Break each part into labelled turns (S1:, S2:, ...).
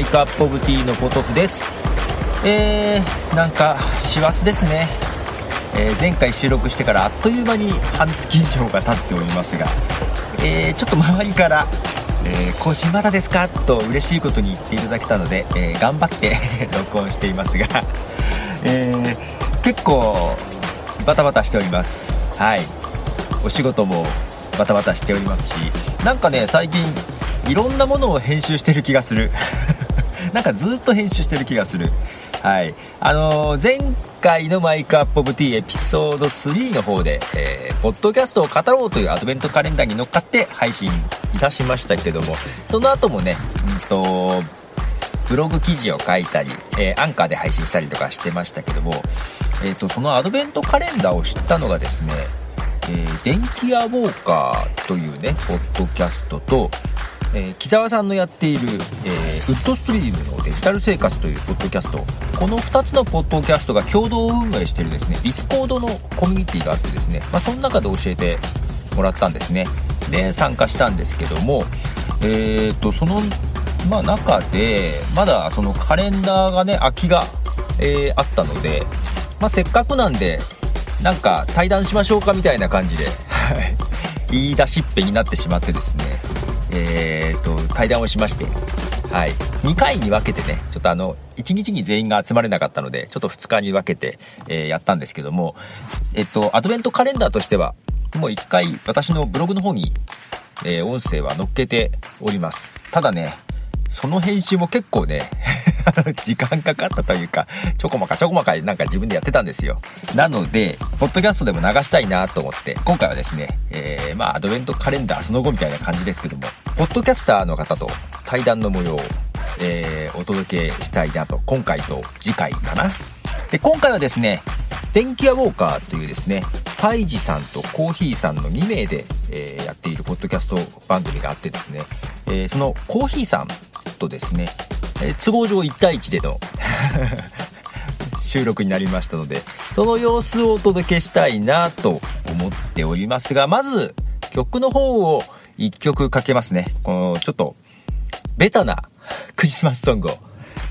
S1: イクアップオブティーのポトフです。えー、なんか師走ですね、えー、前回収録してからあっという間に半月以上が経っておりますが、えー、ちょっと周りから「えー、更新まだですか?」と嬉しいことに言っていただけたので、え頑張って録音していますが、え結構バタバタしております。はい。お仕事もバタバタしておりますし。なんかね最近いろんなものを編集してる気がする。なんかずっと編集してる気がする。はい。あのー、前回のマイクアップオブティーエピソード3の方で、えー、ポッドキャストを語ろうというアドベントカレンダーに乗っかって配信いたしましたけどもその後もねうんとブログ記事を書いたり、えー、アンカーで配信したりとかしてましたけども、えーと、そのアドベントカレンダーを知ったのがですね、えー、電気屋ウォーカーというねポッドキャストとえー、木澤さんのやっている、えー、ウッドストリームのデジタル生活というポッドキャスト。この2つのポッドキャストが共同運営しているですね Discord のコミュニティがあってですね、まあ、その中で教えてもらったんですね。で参加したんですけどもえー、とその、まあ、中でまだそのカレンダーがね空きが、えー、あったので、まあ、せっかくなんでなんか対談しましょうかみたいな感じで言い出しっぺになってしまってですねえー、と対談をしまして、はい、2回に分けてねちょっとあの1日に全員が集まれなかったのでちょっと2日に分けて、えー、やったんですけども、えっと、アドベントカレンダーとしてはもう1回私のブログの方に、えー、音声は載っけておりますただねその編集も結構ね 時間かかったというか、ちょこまかちょこまかなんか自分でやってたんですよ。なので、ポッドキャストでも流したいなと思って、今回はですね、えー、まあ、アドベントカレンダーその後みたいな感じですけども、ポッドキャスターの方と対談の模様を、えー、お届けしたいなと、今回と次回かな。で、今回はですね、電気屋ウォーカーというですね、タイジさんとコーヒーさんの2名で、えー、やっているポッドキャスト番組があってですね、えー、そのコーヒーさんとですね、え都合上1対1での 収録になりましたのでその様子をお届けしたいなと思っておりますがまず曲の方を1曲かけますねこのちょっとベタなクリスマスソングを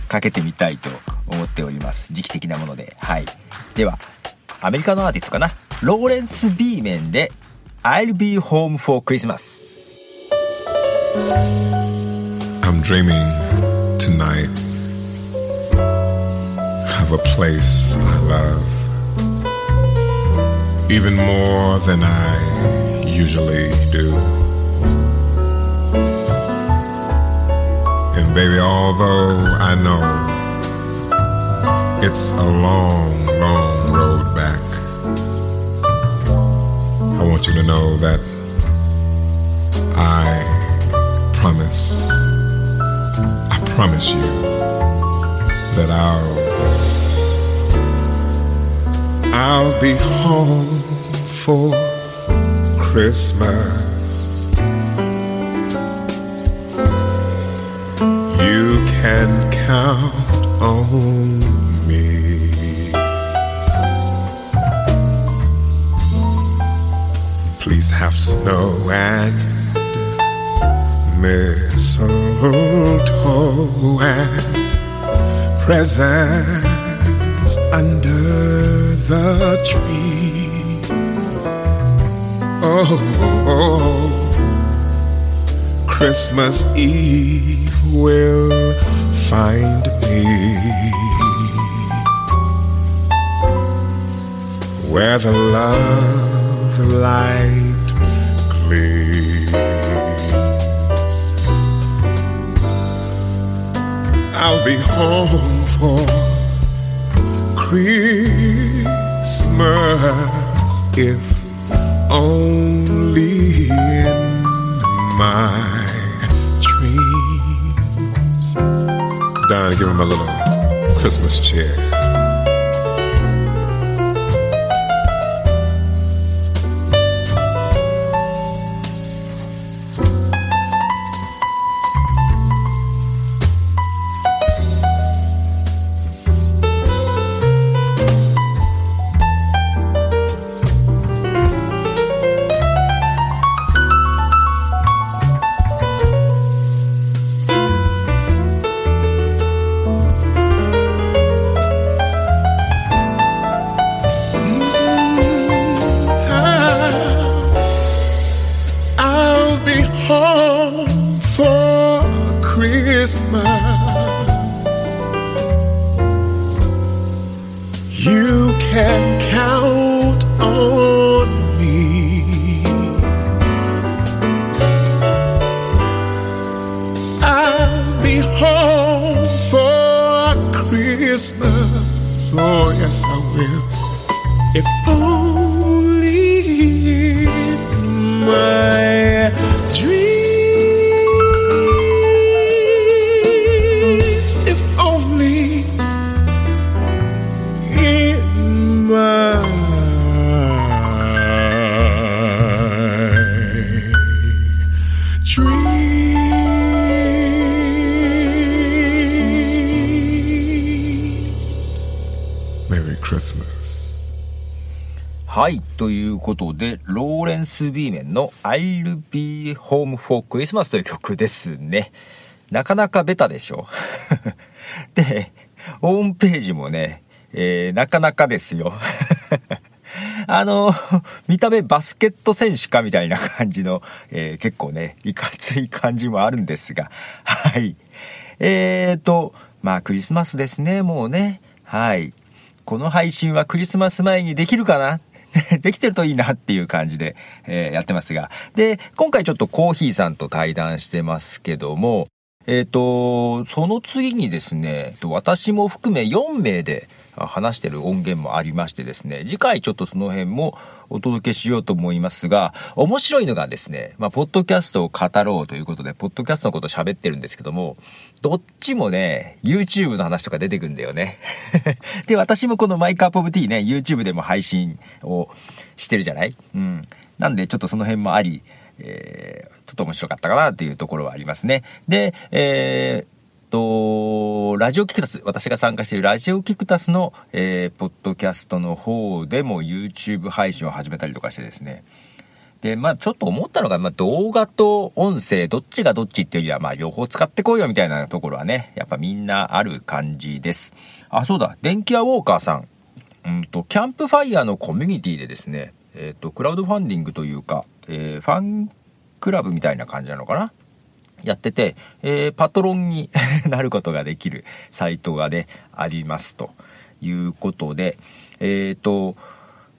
S1: かけてみたいと思っております時期的なものではいではアメリカのアーティストかなローレンス・ビーメンで I'll be home for Christmas
S2: I'm dreaming tonight of a place I love even more than I usually do. Baby, although I know it's a long, long road back, I want you to know that I promise I promise you that I'll I'll be home for Christmas. Can count on me. Please have snow and mistletoe and presents under the tree. Oh, oh, oh. Christmas Eve will find me where the love light gleams. I'll be home for Christmas if only in my Don, give him a little Christmas cheer. Home for Christmas
S1: という曲ですね。なかなかベタでしょ？で、ホームページもね、えーなかなかですよ。あの、見た目バスケット選手かみたいな感じの、えー結構ね、いかつい感じもあるんですが、はい。えーと、まあクリスマスですね、もうね。はい。この配信はクリスマス前にできるかな？できてるといいなっていう感じで、えーやってますが。で、今回ちょっとコーヒーさんと対談してますけども、えっ、と、その次にですね、私も含め4名で話してる音源もありましてですね、次回ちょっとその辺もお届けしようと思いますが、面白いのがですね、まあ、ポッドキャストを語ろうということで、ポッドキャストのこと喋ってるんですけども、どっちもね、YouTube の話とか出てくんだよね。で、私もこのマイカップオブティーね、YouTube でも配信をしてるじゃない？うん。なんでちょっとその辺もあり、えーちょっと面白かったかなというところはありますね。で、えーと、ラジオキクタス、私が参加しているラジオキクタスの、えーポッドキャストの方でも YouTube 配信を始めたりとかしてですね。で、まあちょっと思ったのが、まあ動画と音声、どっちがどっちっていうよりは、まあ両方使ってこいよみたいなところはね、やっぱみんなある感じです。あ、そうだ、電気屋ウォーカーさん。うんと、キャンプファイヤーのコミュニティでですね、えっ、と、クラウドファンディングというか、えーファンクラブみたいな感じなのかな？やってて、えーパトロンに なることができるサイトがね、ありますということで、えっ、と、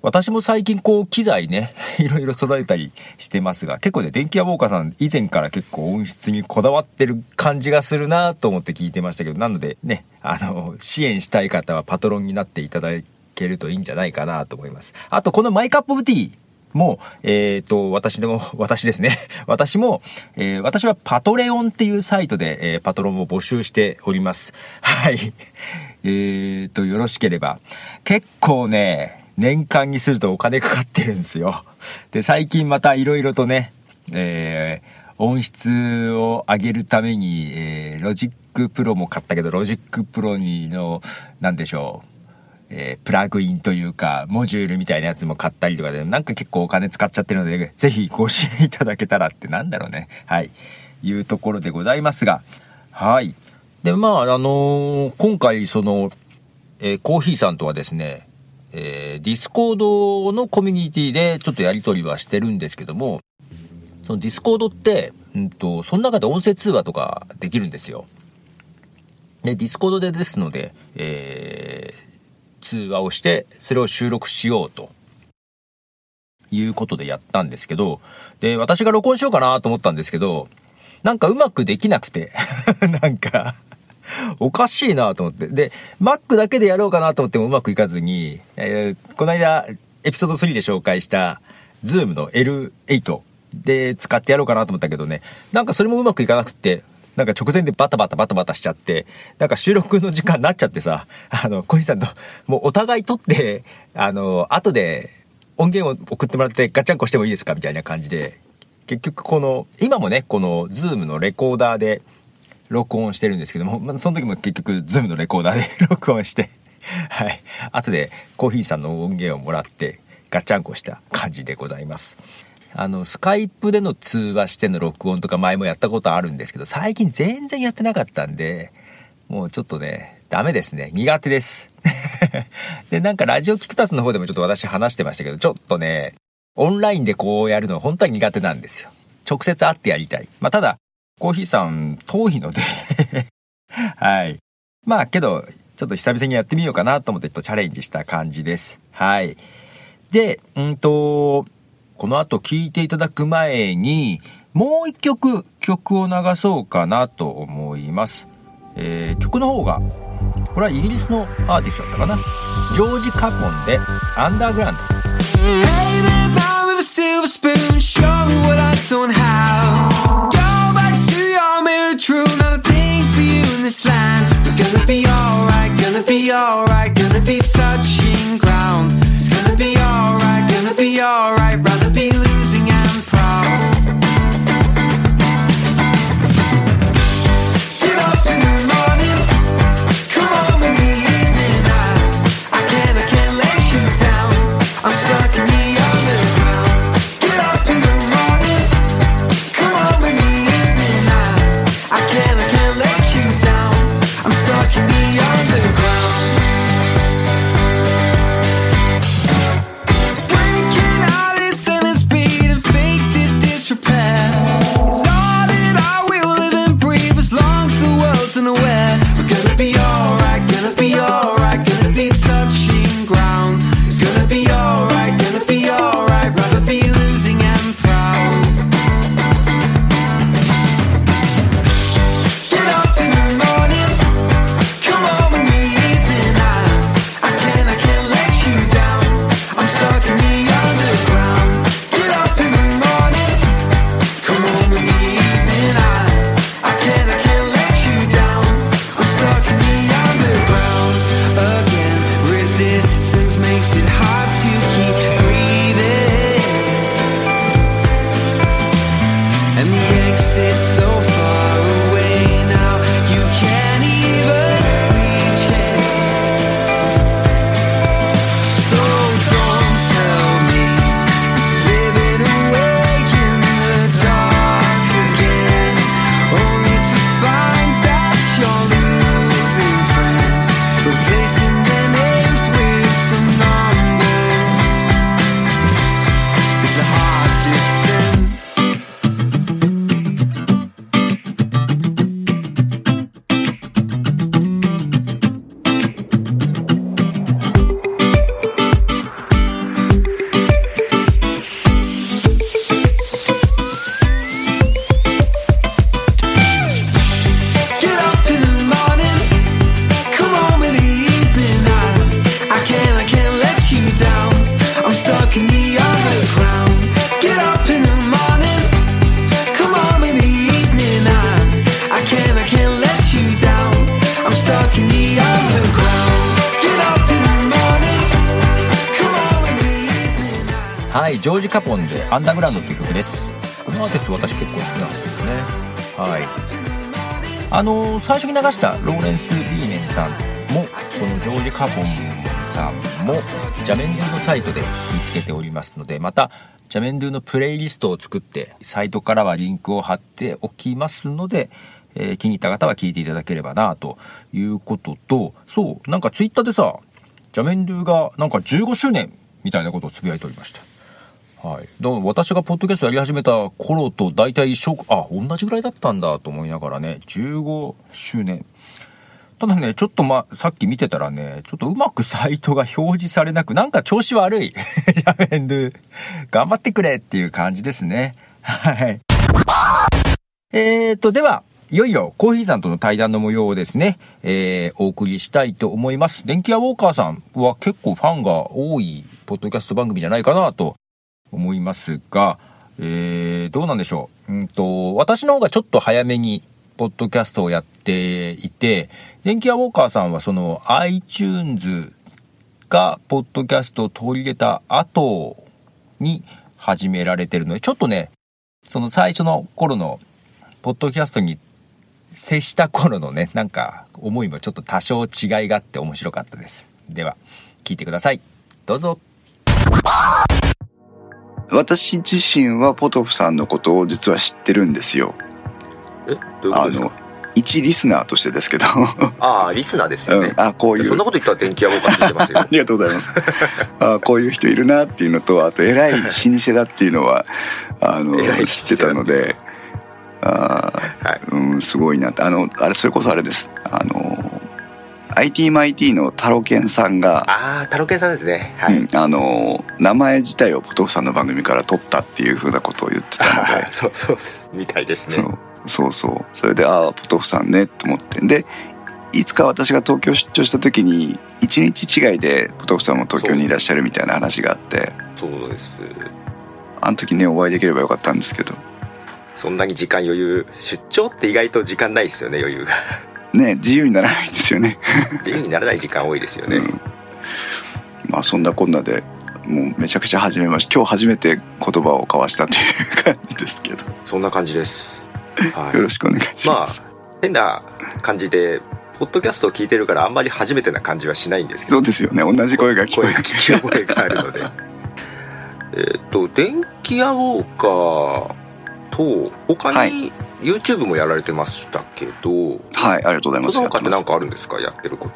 S1: 私も最近こう機材ね、いろいろ揃えたりしてますが、結構ね、電気屋ウォーカーさん以前から結構音質にこだわってる感じがするなと思って聞いてましたけど、なのでね、あの、支援したい方はパトロンになっていただけるといいんじゃないかなと思います。あと、この My Cup of Tea、もう、えっ、と、私でも、私ですね。私も、えー私は Patreon っていうサイトで、えーパトロンを募集しております。はい。えっ、と、よろしければ。結構ね、年間にするとお金かかってるんですよ。で、最近また色々とね、えー音質を上げるために、えー Logic Pro も買ったけど、 Logic Pro にの、なんでしょう。えープラグインというか、モジュールみたいなやつも買ったりとかで、なんか結構お金使っちゃってるので、ぜひご支援いただけたらってなんだろうね。はい。いうところでございますが。はい。で、まあ、あのー今回、その、えーコーヒーさんとはですね、えー Discord のコミュニティでちょっとやり取りはしてるんですけども、その Discord って、うんと、その中で音声通話とかできるんですよ。で、 Discord でですので、えー通話をして、それを収録しようと。いうことでやったんですけど、で、私が録音しようかなと思ったんですけど、なんかうまくできなくて、なんか、おかしいなと思って。で、Mac だけでやろうかなと思ってもうまくいかずに、えーこの間、エピソード3で紹介した、Zoom の L8 で使ってやろうかなと思ったけどね、なんかそれもうまくいかなくって、なんか直前でバタバタバタバタしちゃって、なんか収録の時間になっちゃってさ、あの、小西さんと、もうお互い撮って、あの、後で音源を送ってもらってガチャンコしてもいいですかみたいな感じで、結局この、今もね、この Zoom のレコーダーで録音してるんですけども、その時も結局 Zoom のレコーダーで 録音して、はい。後でコーヒーさんの音源をもらってガチャンコした感じでございます。あの、スカイプでの通話しての録音とか前もやったことあるんですけど、最近全然やってなかったんで、もうちょっとね、ダメですね。苦手です。で、なんかラジオキクタスの方でもちょっと私話してましたけど、ちょっとね、オンラインでこうやるの本当は苦手なんですよ。直接会ってやりたい。まあ、ただ、コーヒーさん遠いので、はい。まあ、けど、ちょっと久々にやってみようかなと思ってちょっとチャレンジした感じです。はい。で、うんと、この後聴いていただく前に、もう一曲曲を流そうかなと思います。えー曲の方が、これはイギリスのアーティストだったかな。ジョージ・カポンで、アンダーグラウンド。
S3: Hey there, man with a silver spoon, show me
S1: ジョージ・カポンで「アンダーグラウンド」っていう曲です。このアーティスト私結構好きなんですよね。はい。あのー最初に流したローレンス・ビーネンさんもこのジョージ・カポンさんも Jamendo のサイトで見つけておりますのでまた Jamendo のプレイリストを作ってサイトからはリンクを貼っておきますので、えー気に入った方は聞いていただければなということとそうなんかツイッターでさジャメンドゥがなんか15周年みたいなことをつぶやいておりました。はい、だから私がポッドキャストやり始めた頃と大体一緒あ同じぐらいだったんだと思いながらね15周年。ただねちょっとまさっき見てたらねちょっとうまくサイトが表示されなくなんか調子悪い。ジャメンドゥ頑張ってくれっていう感じですね。はい。えーとではいよいよコーヒーさんとの対談の模様をですね、えーお送りしたいと思います。電気屋ウォーカーさんは結構ファンが多いポッドキャスト番組じゃないかなと思いますが、えーどうなんでしょう？うんと、私の方がちょっと早めに、ポッドキャストをやっていて、電気屋ウォーカーさんはその iTunes がポッドキャストを取り入れた後に始められてるので、ちょっとね、その最初の頃のポッドキャストに接した頃のね、なんか思いもちょっと多少違いがあって面白かったです。では、聞いてください。どうぞ。
S4: 私自身はポトフさんのことを実は知ってるんですよ。
S5: え？どういうこと
S4: あの
S5: ですか？
S4: 一リスナーとしてですけど、
S5: ああリスナーですよね、
S4: うん、あこういう。
S5: そんなこと言ったら電気屋ウォーカーついてますよ。
S4: ありがとうございます。あこういう人いるなっていうのと、あと偉い老舗だっていうのは あの知ってたので、あ
S5: はい。
S4: うんすごいなって。あのあれそれこそあれです。あの ITMIT のタロケンさんが、
S5: ああタロケンさんですね。はい、
S4: うんあの名前自体をポトフさんの番組から取ったっていうふうなことを言ってたので。
S5: そうそうみたいですね。
S4: そうそうそう。それでああポトフさんねと思って。でいつか私が東京出張した時に1日違いでポトフさんも東京にいらっしゃるみたいな話があって。
S5: そうです。
S4: あの時ねお会いできればよかったんですけど。
S5: そんなに時間余裕出張って意外と時間ないですよね余裕が
S4: ね自由にならないんですよね。
S5: 自由にならない時間多いですよね、
S4: うん。まあそんなこんなでもうめちゃくちゃ初めまして今日初めて言葉を交わしたっていう感じですけど。
S5: そんな感じです、はい、
S4: よろしくお願いし
S5: まあ
S4: ます、
S5: 変な感じでポッドキャストを聞いてるからあんまり初めてな感じはしないんですけど。
S4: そうですよね。同じ声が聞こえる
S5: 声聞き覚えがあるので。えっと電気屋ウォーカーと他
S4: は
S5: に YouTube もやられてましたけど、
S4: はいありがとうございます。
S5: その他って何
S4: や
S5: かあるんですか？やってること、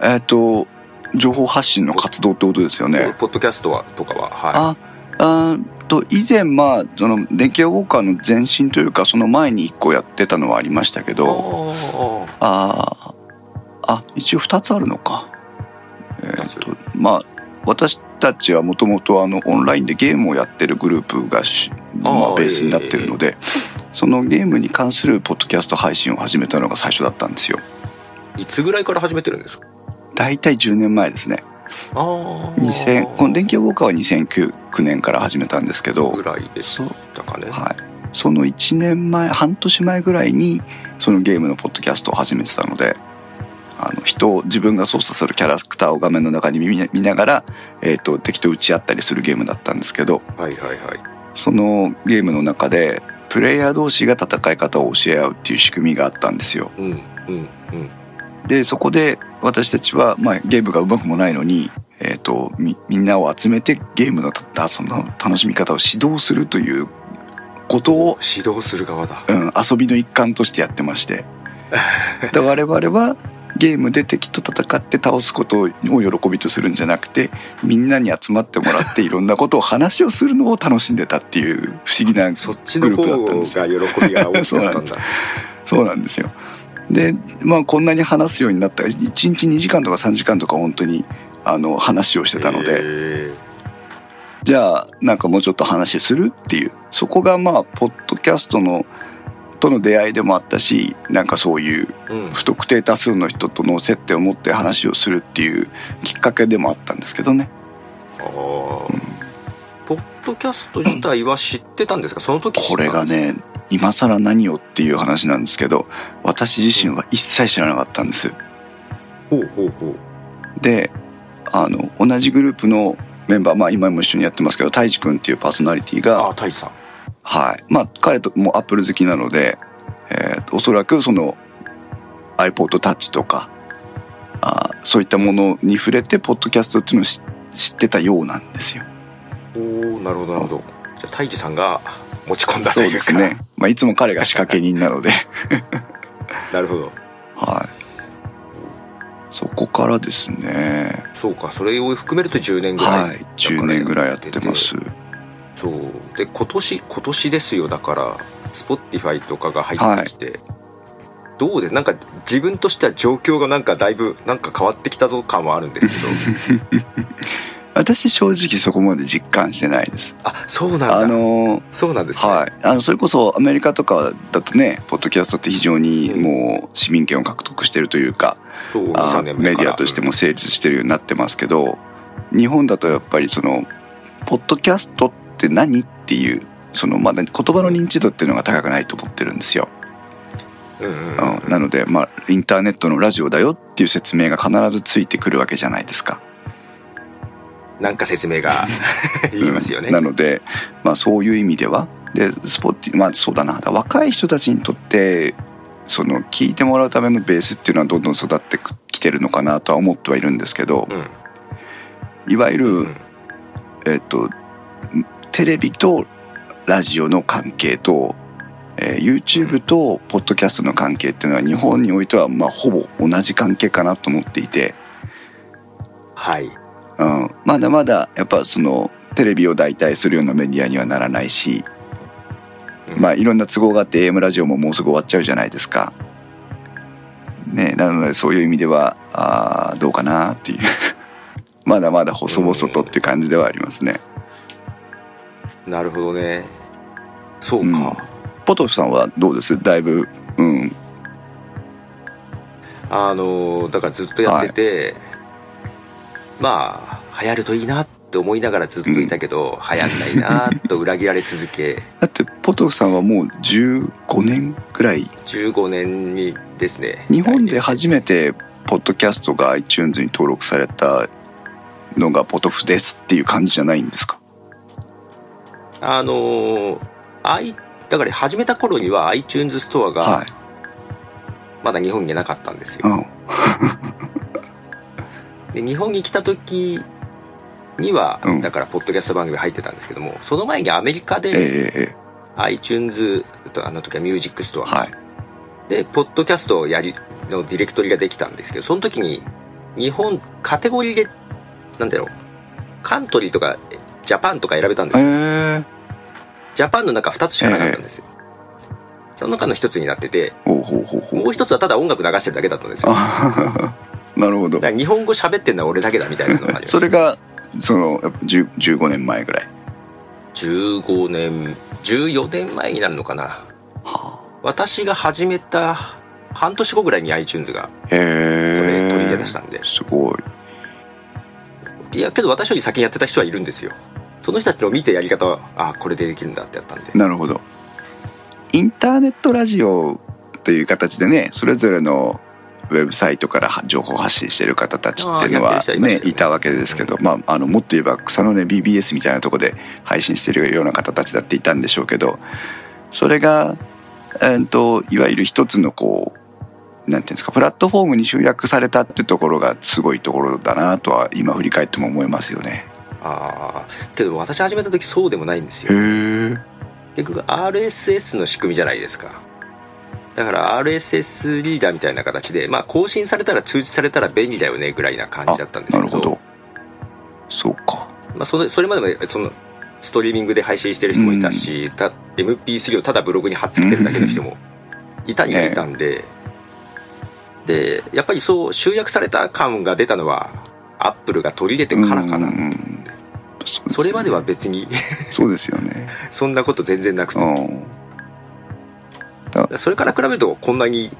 S4: えっ、と情報発信の活動ってことですよね。
S5: ポッドキャストはとかはは
S4: ああーと以前まあその電気屋ウォーカーの前身というかその前に1個やってたのはありましたけ
S5: い
S4: ど
S5: あ
S4: あ一応2つあるのか。えっ、
S5: 二つ
S4: とまあ私たちはもともとあのオンラインでゲームをやってるグループがし、ま
S5: あ
S4: ベースになってるので、そのゲームに関するポッドキャスト配信を始めたのが最初だったんですよ。
S5: あいつぐらいから始めてるんですか？
S4: 大体10年前ですね。
S5: ああ
S4: 2000この電気屋ウォーカーは2009年から始めたんですけど。
S5: ぐらいでしたかね。
S4: はい、その1年前半年前ぐらいにそのゲームのポッドキャストを始めてたのであの人を自分が操作するキャラクターを画面の中に見見ながら、えー、と敵と打ち合ったりするゲームだったんですけど。
S5: はいはいはい。
S4: そのゲームの中でプレイヤー同士が戦い方を教え合うっていう仕組みがあったんですよ。
S5: うんうんうん。
S4: でそこで私たちは、まあ、ゲームがうまくもないのに、えー、とみみんなを集めてゲームのたその楽しみ方を指導するということを
S5: 指導する側だ。
S4: うん、遊びの一環としてやってまして。で我々はゲームで敵と戦って倒すことを喜びとするんじゃなくてみんなに集まってもらっていろんなことを話をするのを楽しんでたっていう不思議なグループだったんですよ
S5: が喜びが大きかったんだ。
S4: そうなんですよ。でまあこんなに話すようになった1日2時間とか3時間とか本当にあの話をしてたので、
S5: へ
S4: じゃあなんかもうちょっと話するっていう。そこがまあポッドキャストのとの出会いでもあったしなんかそういう不特定多数の人との接点を持って話をするっていうきっかけでもあったんですけどね。
S5: あー。ポッドキャスト自体は知ってたんですか？その時知
S4: これがね今更何をっていう話なんですけど私自身は一切知らなかったんです。
S5: ほうほうほう。
S4: であの同じグループのメンバーまあ今も一緒にやってますけど太一君っていうパーソナリティが
S5: ああ太一さん
S4: はい。まあ彼ともアップル好きなので、えーおそらくその iPod Touch とかあーそういったものに触れてポッドキャストっていうのを知知ってたようなんですよ。
S5: おおなるほどなるほど。じゃあ太一さんが 持ち込んだと
S4: そう
S5: いうか
S4: ですね、まあ、いつも彼が仕掛け人なので。
S5: なるほど。
S4: はい。そこからですね。
S5: そうかそれを含めると10年ぐらい
S4: はい。10年ぐらいやってます
S5: そう。で今年今年ですよだから Spotify とかが入ってきて、どうです？なんか自分としては状況がなんかだいぶなんか変わってきたぞ感はあるんですけど。
S4: 私正直そこまで実感してないです。
S5: あそうなんだ。
S4: あのー
S5: そうなんですね、
S4: はい、あのそれこそアメリカとかだとねポッドキャストって非常にもう市民権を獲得してるというか、
S5: そう
S4: あ
S5: 23年目から。
S4: メディアとしても成立してるようになってますけど日本だとやっぱりそのポッドキャストって何っていうそのまだ言葉の認知度っていうのが高くないと思ってるんですよ、
S5: うん
S4: なので、まあ、インターネットのラジオだよっていう説明が必ずついてくるわけじゃないですか。
S5: なんか説明が 言いますよね、
S4: うん。なので、まあ、そういう意味ではでスポッティまあそうだな。若い人たちにとってその聞いてもらうためのベースっていうのはどんどん育ってきてるのかなとは思ってはいるんですけど
S5: うん。
S4: いわゆる、
S5: うん。
S4: えっとテレビとラジオの関係と、えー YouTube とポッドキャストの関係っていうのは日本においてはまあほぼ同じ関係かなと思っていて。
S5: はい。
S4: うん、まだまだやっぱそのテレビを代替するようなメディアにはならないし、
S5: うん。
S4: まあいろんな都合があって AM ラジオももうすぐ終わっちゃうじゃないですか。ね、なのでそういう意味ではあーどうかなっていう。まだまだ細々とっていう感じではありますね、
S5: なるほどね。そうか、
S4: うん。ポトフさんはどうです？だいぶうん。
S5: あのだからずっとやってて、まあ流行るといいなって思いながらずっといたけど、流行んないなと裏切られ続け。
S4: だってポトフさんはもう15年ぐらい。
S5: 15年にですね。
S4: 日本で
S5: 来
S4: 初めてポッドキャストが iTunes に登録されたのがポトフですっていう感じじゃないんですか？
S5: 年あの i だから始めた頃には iTunes ストア
S4: は
S5: が
S4: い。
S5: まだ日本になかったんですよ、
S4: うん。
S5: で日本に来た時には、
S4: うん。
S5: だからポッドキャスト番組入ってたんですけどもその前にアメリカ
S4: え
S5: で
S4: ええ
S5: iTunes とあの時は Music Store、
S4: はい。
S5: でポッドキャストをやりのディレクトリができたんですけどその時に日本カテゴリーでなんだろうカントリーとかジャパンとか選べたんですよ、
S4: え
S5: ジャパンの中2つしかなかったんですよ、その中の1つになっててもう1つはただ音楽流してるだけだったんですよ。
S4: なるほど。
S5: 日本語喋ってんのは俺だけだみたいなのがありま
S4: それがそのやっぱ10 15年前ぐらい。
S5: 15年14年前になるのかな。私が始めた半年後ぐらいに iTunes が
S4: へ
S5: それ取り入れ
S4: え
S5: 出したんで。す
S4: ごい。
S5: いやけど私より先にやってた人はいるんですよその人たちの見てやり方はあこれでできるんだってやったんで。
S4: なるほど。インターネットラジオという形でねそれぞれのウェブサイトから情報発信してる方たちっていうのは
S5: ね
S4: ね。いたわけですけど、まあ、あのもっと言えば草の根 BBS みたいなところで配信してるような方たちだっていたんでしょうけどそれが、えー、といわゆる一つのこうなんていうんですかプラットフォームに集約されたっていうところがすごいところだなとは今振り返っても思いますよね。
S5: ああけど私始めた時そうでもないんです
S4: へ
S5: よ
S4: え
S5: 結局 RSS の仕組みじゃないですか。だから RSS リーダーみたいな形でまあ更新されたら通知されたら便利だよねぐらいな感じだったんですけど。
S4: なるほど。そうか。
S5: まあ、それそれまでもそのストリーミングで配信してる人もいたし、た MP3 をただブログに貼っつけてるだけの人もいたにはいたんで、でやっぱりそう集約された感が出たのはアップルが取り入れてからかな、
S4: うんうんうんそ
S5: それまでは別に
S4: そうですよね。
S5: そんなこと全然なくて、
S4: うん。
S5: それから比べるとこんなに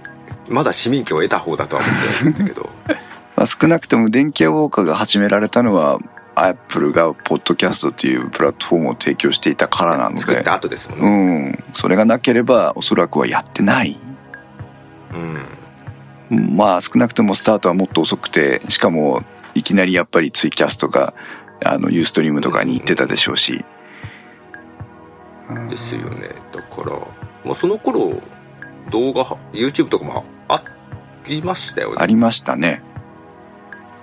S5: まだ市民権を得た方だとは思ってるんだけど
S4: まあ、少なくとも電気屋ウォーカーが始められたのは、アップルがポッドキャストっていうプラットフォームを提供していたからなの
S5: 作っ
S4: で、
S5: た後ですもん
S4: う
S5: ね、
S4: ん。それがなければ、おそらくはやってない。
S5: うん
S4: うんまあ、少なくともスタートはもっと遅くて、しかも、いきなりやっぱりツイキャスとか、あの、ユーストリームとかに行ってたでしょうし。
S5: ですよねだからもうその頃動画 YouTube とかもありましたよね
S4: ありましたね。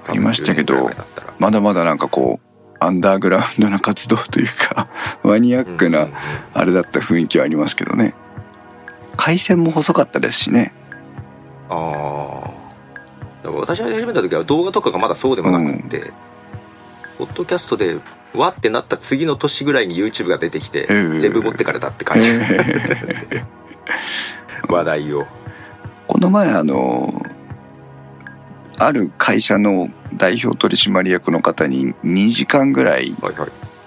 S4: ありましたけど
S5: 多分10年ぐらい前だったら
S4: まだまだなんかこう、アンダーグラウンドな活動というか、マニアックな
S5: うんうんうん
S4: あれだった雰囲気はありますけどね。回線も細かったですしね。
S5: ああ私が始めた時は動画とかがまだそうでもなくって、ポッドキャストでわってなった次の年ぐらいに YouTube が出てきて、
S4: ええ
S5: 全部持ってかれたって感じ、話題を。
S4: この前あの、ある会社の代表取締役の方に2時間ぐらい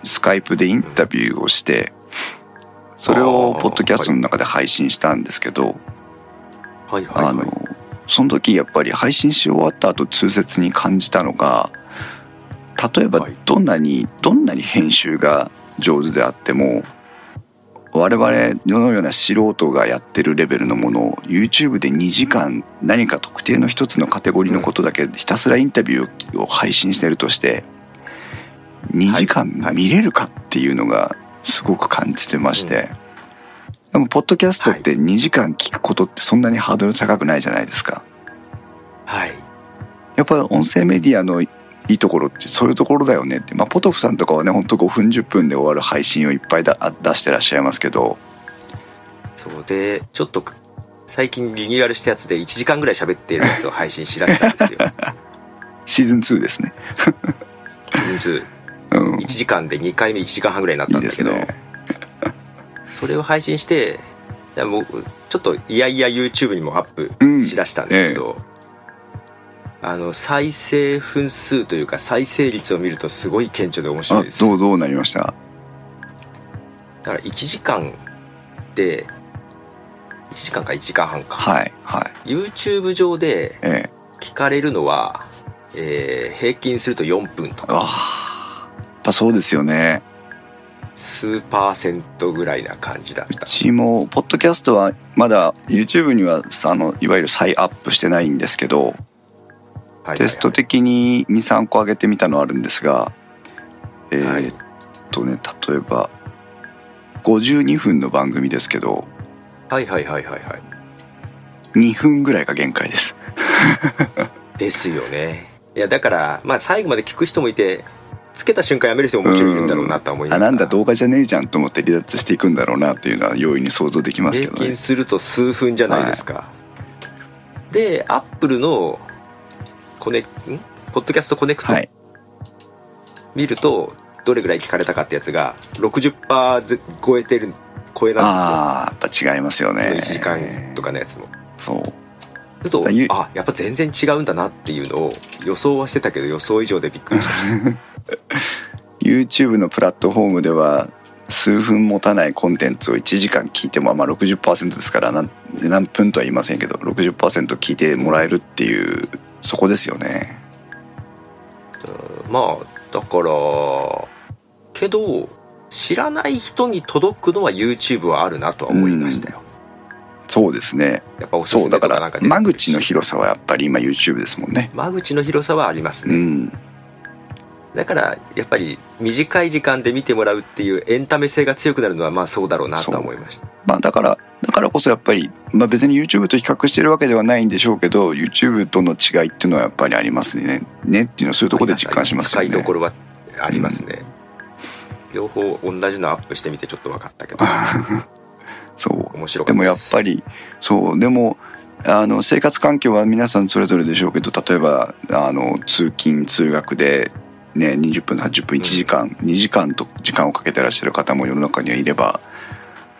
S4: スカイプでインタビューをして、それをポッドキャストの中で配信したんですけど、あの、その時やっぱり配信し終わった後痛切に感じたのが、例えば
S5: はい。
S4: どんなに、どんなに編集が上手であっても、我々のような素人がやってるレベルのものを YouTube で2時間何か特定の一つのカテゴリーのことだけひたすらインタビューを配信してるとして2時間
S5: はい。
S4: 見れるかっていうのがすごく感じてまして、でもポッドキャストって2時間聞くことってそんなにハードル高くないじゃないですか。
S5: はい。
S4: やっぱり音声メディアのいいところってそういうところだよね。って、まあ、ポトフさんとかはねほんと5分10分で終わる配信をいっぱいだあ出してらっしゃいますけど。
S5: そうでちょっと最近リニューアルしたやつで1時間ぐらい喋ってるやつを配信しだしたんですよ。
S4: シーズン2ですね。
S5: シーズン
S4: うん。
S5: 2 1時間で2回目1時間半ぐらいになったんだけど
S4: ですね。
S5: それを配信していやもうちょっといやいや YouTube にもアップしだしたんですけど、あの再生分数というか再生率を見るとすごい顕著で面白
S4: あ
S5: いです。
S4: どうどうなりました？
S5: だから1時間で1時間か1時間半か、
S4: はいはい。
S5: YouTube 上で
S4: ええ。
S5: 聞かれるのは、えー平均すると4分とか。
S4: ああやっぱそうですよね。
S5: 数パーセントぐらいな感じだっ
S4: う
S5: た
S4: ちもポッドキャストはまだ YouTube にはあのいわゆる再アップしてないんですけど
S5: はい
S4: テスト的に23個上げてみたのあるんですがえ
S5: はい。
S4: ーっとね例えば52分の番組ですけど
S5: はいはいはいはいはい。
S4: 2分ぐらいが限界です。
S5: ですよね。いやだからまあ最後まで聞く人もいてつけた瞬間やめる人ももちろんいるんだろうなとは思いながら。
S4: あなんだ動画じゃねえじゃんと思って離脱していくんだろうなっていうのは容易に想像できますけ
S5: 平
S4: どね。
S5: 均すると数分じゃないですか、でアップルのコネん？ポッドキャストコネクト？
S4: はい。
S5: 見るとどれぐらい聞かれたかってやつが60%ぜ超えてる超えなん
S4: ああやっぱ違いますよね。
S5: ですよ1時間とかのやつも。
S4: そう。
S5: すると
S4: だゆ
S5: あやっぱ全然違うんだなっていうのを予想はしてたけど予想以上でびっくりしました。
S4: YouTube のプラットフォームでは数分持たないコンテンツを1時間聞いてもまあ60%ですから何何分とは言いませんけど60%聞いてもらえるっていうそこですよね。
S5: まあだからけど知らない人に届くのは YouTube はあるなとは思いましたよ、
S4: そうですね。
S5: やっぱおすすめとからなんか
S4: 間口の広さはやっぱり今 YouTube ですもんね。
S5: 間口の広さはありますね、
S4: うん。
S5: だからやっぱり短い時間で見てもらうっていうエンタメ性が強くなるのはまあそうだろうなとは思いました。
S4: まあだからだからこそやっぱり、まあ、別に YouTube と比較してるわけではないんでしょうけど YouTube との違いっていうのはやっぱりありますね。ねっていうのはそういうところで実感しますよね。
S5: 使いどころはありますね、両方同じのアップしてみてちょっと分かったけど。
S4: そう。
S5: 面白かった
S4: でもやっぱりそう。でもあの生活環境は皆さんそれぞれでしょうけど例えばあの通勤通学で、ね、20分30分1時間、2時間と時間をかけてらっしゃる方も世の中にはいれば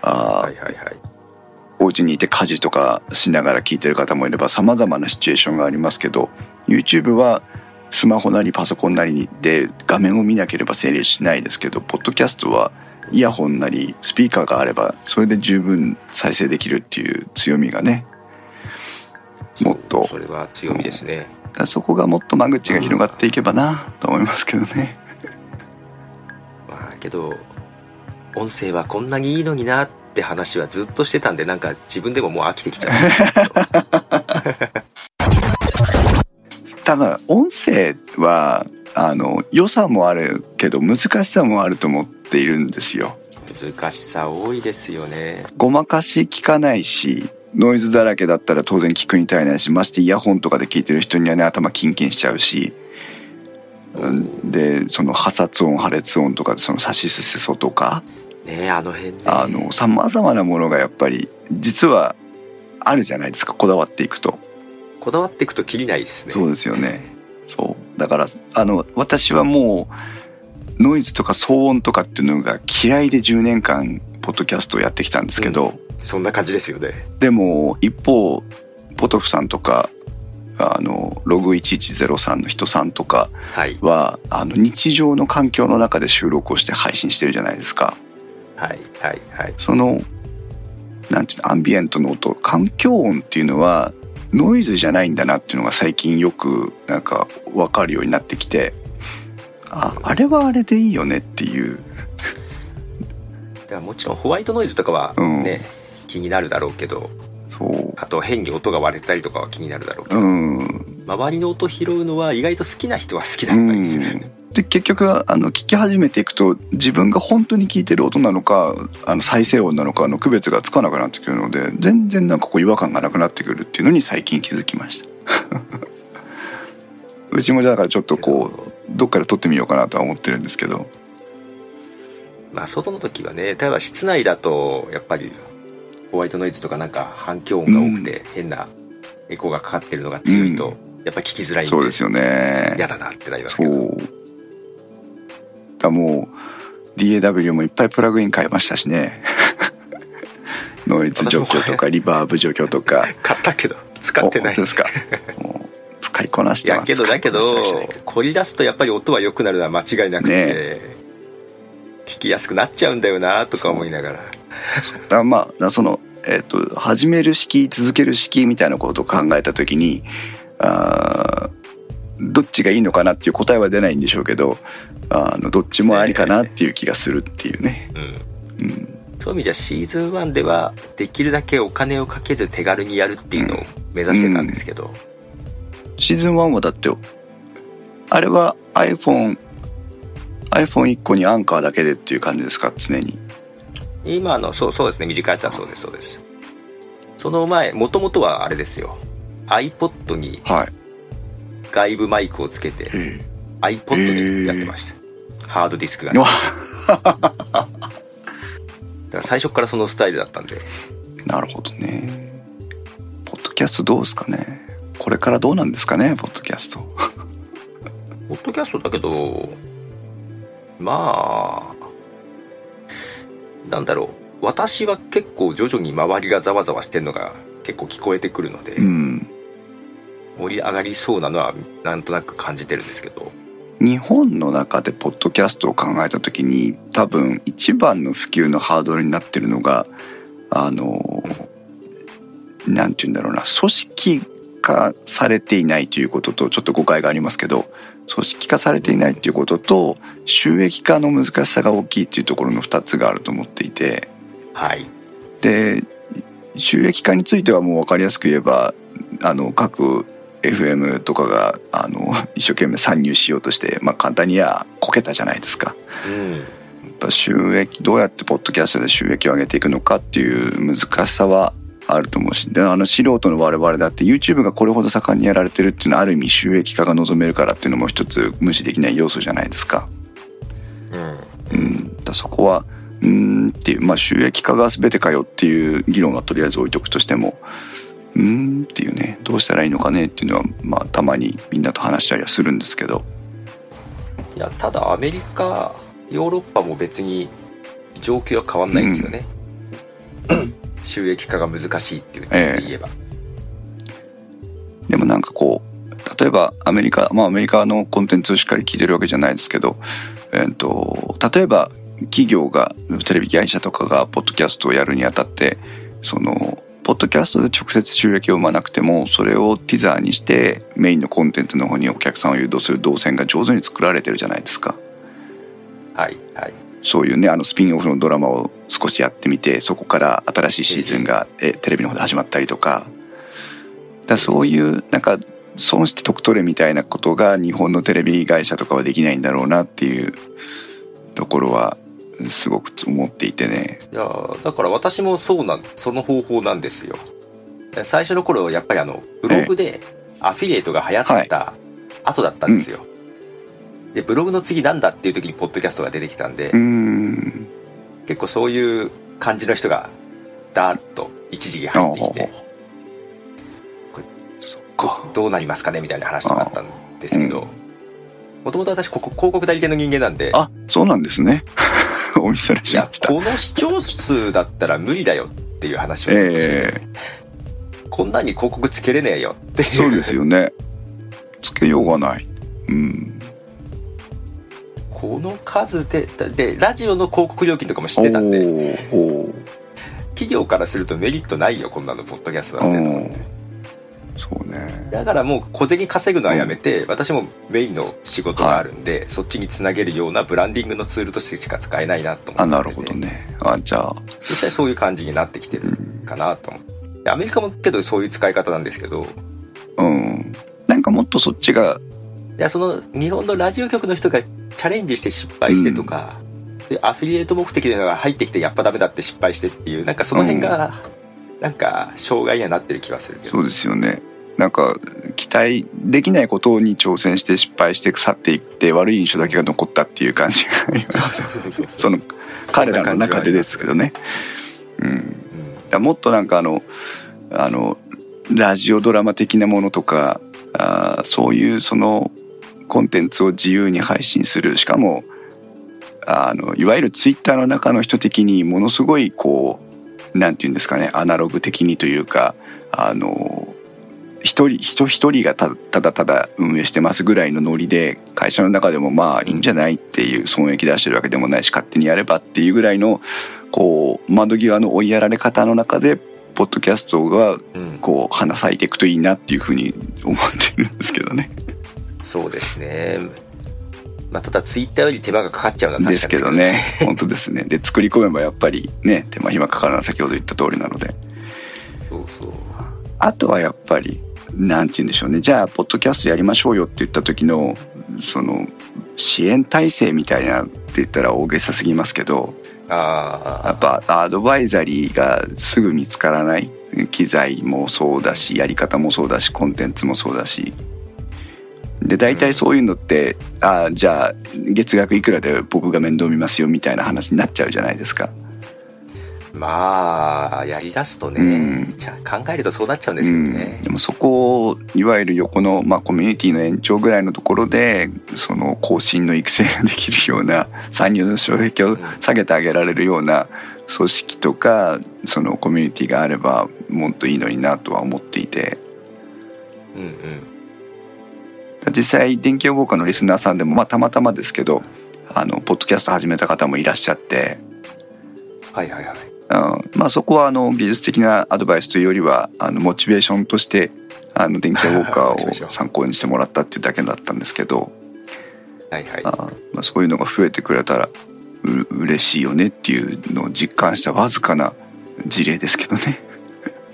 S4: あー、
S5: はいはいはい
S4: お家にいて家事とかしながら聞いてる方もいればさまざまなシチュエーションがありますけど YouTube はスマホなりパソコンなりで画面を見なければ成立しないですけどポッドキャストはイヤホンなりスピーカーがあればそれで十分再生できるっていう強みがねもっと
S5: それは強みですね。
S4: そこがもっと間口が広がっていけばなと思いますけどね。
S5: まあけど音声はこんなにいいのになって話はずっとしてたんでなんか自分でももう飽きてきちゃう
S4: 多分音声はあの良さもあるけど難しさもあると思っているんですよ。
S5: 難しさ多いですよね。
S4: ごまかし聞かないしノイズだらけだったら当然聞くに耐えないしましてイヤホンとかで聞いてる人にはね頭キンキンしちゃうし。うん。でその破殺音破裂音とかその差しすせそとか
S5: ねあの辺ね。
S4: あのさまざまなものがやっぱり実はあるじゃないですかこだわっていくと。
S5: こだわっていくときりないですね。
S4: そうですよね。そう。だからあの私はもうノイズとか騒音とかっていうのが嫌いで10年間ポッドキャストをやってきたんですけど、
S5: そんな感じですよね。
S4: でも一方ポトフさんとかあのログ1103の人さんとか
S5: はい。
S4: はあの日常の環境の中で収録をして配信してるじゃないですか
S5: はいはいはい。
S4: そのなんていうのアンビエントの音環境音っていうのはノイズじゃないんだなっていうのが最近よくなんか分かるようになってきてああれはあれでいいよねっていう。
S5: だからもちろんホワイトノイズとかは
S4: うん。
S5: ね、気になるだろうけど
S4: そう。
S5: あと変に音が割れたりとかは気になるだろうけど、
S4: うん。
S5: 周りの音拾うのは意外と好きな人は好きだ
S4: う
S5: ったりする、
S4: んで結局あの聞き始めていくと自分が本当に聞いてる音なのかあの再生音なのかの区別がつかなくなってくるので全然なんかこう違和感がなくなってくるっていうのに最近気づきました。うちもだからちょっとこうどっかで撮ってみようかなとは思ってるんですけど。
S5: まあ外の時はねただ室内だとやっぱりホワイトノイズとかなんか反響音が多くて変なエコーがかかってるのが強いと、やっぱ聞きづらいんで
S4: そうですよね。
S5: 嫌だなってなりますけど
S4: そうだもう DAW もいっぱいプラグイン買いましたしね。ノイズ除去とかリバーブ除去とか。
S5: 買ったけど使ってない。
S4: ですか？使いこなし
S5: い
S4: てます。
S5: やけどだけど凝り出すとやっぱり音は良くなるのは間違いなくて、聞きやすくなっちゃうんだよなとか思いながら。
S4: だまあその、えっと始める式続ける式みたいなことを考えた時にあーどっちがいいのかなっていう答えは出ないんでしょうけどあのどっちもありかなっていう気がするっていうね。
S5: うん。
S4: うん。
S5: そういう意味じゃシーズン1ではできるだけお金をかけず手軽にやるっていうのを目指してたんですけど、
S4: シーズン1はだってあれは iPhone iPhone1 個にアンカーだけでっていう感じですか？常に。
S5: 今のそうそうですね。短いやつはそうですそうです。その前もともとはあれですよ。iPod に
S4: はい
S5: 外部マイクをつけて
S4: え
S5: iPod にやってました、ハードディスクがね。だから最初からそのスタイルだったんで。
S4: なるほどね。ポッドキャストどうですかね。これからどうなんですかねポッドキャスト。
S5: ポッドキャストだけどまあなんだろう。私は結構徐々に周りがざわざわしてるのが結構聞こえてくるので、
S4: うん
S5: 盛り上がりそうなのはなんとなく感じてるんですけど。
S4: 日本の中でポッドキャストを考えた時に多分一番の普及のハードルになってるのがあのなんて言うんだろうな組織化されていないということとちょっと誤解がありますけど組織化されていないということと収益化の難しさが大きいっていうところの2つがあると思っていて。
S5: はい。
S4: で収益化についてはもう分かりやすく言えばあの各 FM とかがあの 一生懸命参入しようとして、まあ、簡単にやこけたじゃないですか。
S5: うん
S4: やっぱ収益どうやってポッドキャストで収益を上げていくのかっていう難しさはあると思うしであの素人の我々だって YouTube がこれほど盛んにやられてるっていうのはある意味収益化が望めるからっていうのも一つ無視できない要素じゃないですか。
S5: うん
S4: うん、だそこはうーんっていう、まあ、収益化が全てかよっていう議論はとりあえず置いとくとしてもうーんっていうねどうしたらいいのかねっていうのは、まあ、たまにみんなと話したりはするんですけど。
S5: いやただアメリカヨーロッパも別に状況は変わんないんですよね、収益化が難しいっていう点で言えば、
S4: でもなんかこう例えばアメリカまあアメリカのコンテンツをしっかり聞いてるわけじゃないですけど、えっと例えば企業がテレビ会社とかがポッドキャストをやるにあたってそのポッドキャストで直接収益を生まなくてもそれをティザーにしてメインのコンテンツの方にお客さんを誘導する動線が上手に作られてるじゃないですか。
S5: はいはい。
S4: そういうねあのスピンオフのドラマを少しやってみてそこから新しいシーズンがえテレビの方で始まったりとか。だそういうなんか損して得取れみたいなことが日本のテレビ会社とかはできないんだろうなっていうところはすごく思っていてね。
S5: いやだから私もそうなんその方法なんですよ。最初の頃やっぱりあのブログでアフィリエイトが流行った後だったんですよ、でブログの次なんだっていう時にポッドキャストが出てきたんで、
S4: うーん。
S5: 結構そういう感じの人がダーッと一時期入ってきてどうなりますかねみたいな話とかあったんですけど
S4: うん。
S5: もともと私ここ広告代理店の人間なんで
S4: あそうなんですね お見それしました。
S5: この視聴数だったら無理だよっていう話をして
S4: え
S5: こんなに広告つけれねえよっていう。
S4: えそうですよね。つけようがない。うん。
S5: この数ででラジオの広告料金とかも知ってたんで。企業からするとメリットないよこんなのポッドキャストなんてと思って
S4: そうね。
S5: だからもう小銭稼ぐのはやめて、私もメインの仕事があるんで、そっちにつなげるようなブランディングのツールとしてしか使えないなと思って
S4: あなるほどね。あじゃあ。
S5: 実際そういう感じになってきてるかなと思って。アメリカもけどそういう使い方なんですけど。
S4: うん。なんかもっとそっちが
S5: いやその日本のラジオ局の人がチャレンジして失敗してとか、でアフィリエイト目的でのが入ってきてやっぱダメだって失敗してっていうなんかその辺が、なんか障害にはなってる気はするけど。
S4: そうですよねなんか期待できないことに挑戦して失敗して去っていって悪い印象だけが残ったっていう感じがあります。
S5: そ
S4: の彼らの中でですけどね。うん。もっとなんかあのあのラジオドラマ的なものとかあーそういうそのコンテンツを自由に配信する。しかもあのいわゆるツイッターの中の人的にものすごいこうなんていうんですかねアナログ的にというかあの一人人一人がたただただ運営してますぐらいのノリで会社の中でもまあいいんじゃないっていう損益出してるわけでもないし勝手にやればっていうぐらいのこう窓際の追いやられ方の中でポッドキャストが
S5: うん
S4: こう花咲いていくといいなっていうふうに思ってるんですけどね。
S5: そうですねまあただツイッターより手間がかかっちゃうのは確か
S4: ですけどね本当ですね。で作り込めばやっぱりね手間暇かかるのは先ほど言った通りなので。
S5: そうそう
S4: あとはやっぱりなんて言うんでしょうね。じゃあポッドキャストやりましょうよって言った時のその支援体制みたいなって言ったら大げさすぎますけど
S5: あ
S4: やっぱアドバイザリーがすぐ見つからない機材もそうだしやり方もそうだしコンテンツもそうだし。で大体そういうのって、あじゃあ月額いくらで僕が面倒見ますよみたいな話になっちゃうじゃないですか。
S5: あまあやりだすとね、
S4: うん。
S5: じゃあ考えるとそうなっちゃうんです
S4: うん。
S5: よね、
S4: でもそこをいわゆる横の、まあ、コミュニティの延長ぐらいのところでその更新の育成ができるような 参入の障壁を下げてあげられるような組織とかそのコミュニティがあればもっといいのになとは思っていて。
S5: うんうん。
S4: 実際電気予報課のリスナーさんでも、まあ、たまたまですけどあのポッドキャスト始めた方もいらっしゃって。
S5: はいはいはい
S4: うん。まあ、そこはあの技術的なアドバイスというよりはあのモチベーションとしてあの電気ウォーカ
S5: ー
S4: を参考にしてもらったっていうだけだったんですけど、
S5: はいはい。
S4: あまあ、そういうのが増えてくれたらう嬉しいよねっていうのを実感したわずかな事例ですけどね。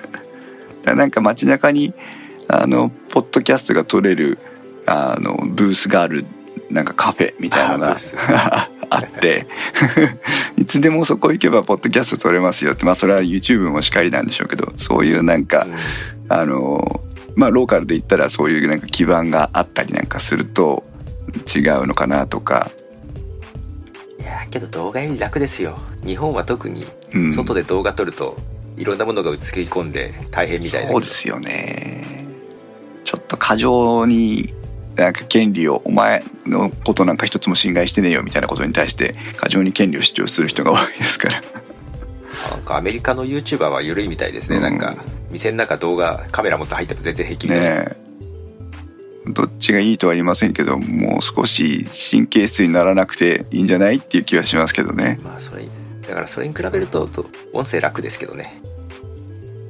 S4: だなんか街中にあのポッドキャストが撮れるあのブースがあるなんかカフェみたいなのが
S5: あ
S4: って いつでもそこ行けばポッドキャスト撮れますよってまあそれは YouTube もしかりなんでしょうけどそういうなんか、あのまあローカルで言ったらそういうなんか基盤があったりなんかすると違うのかなとか、
S5: いやけど動画より楽ですよ。日本は特に
S4: うん、
S5: 外で動画撮るといろんなものが映り込んで大変みたいな
S4: そうですよね。ちょっと過剰になんか権利をお前のことなんか一つも侵害してねえよみたいなことに対して過剰に権利を主張する人が多いですから。
S5: なんかアメリカの YouTuber は緩いみたいですね、
S4: うん。
S5: なんか店の中動画カメラ持って入っても全然平気みたいな、
S4: ねえ。どっちがいいとは言いませんけどもう少し神経質にならなくていいんじゃないっていう気はしますけどね。
S5: まあそれだからそれに比べるとと音声楽ですけどね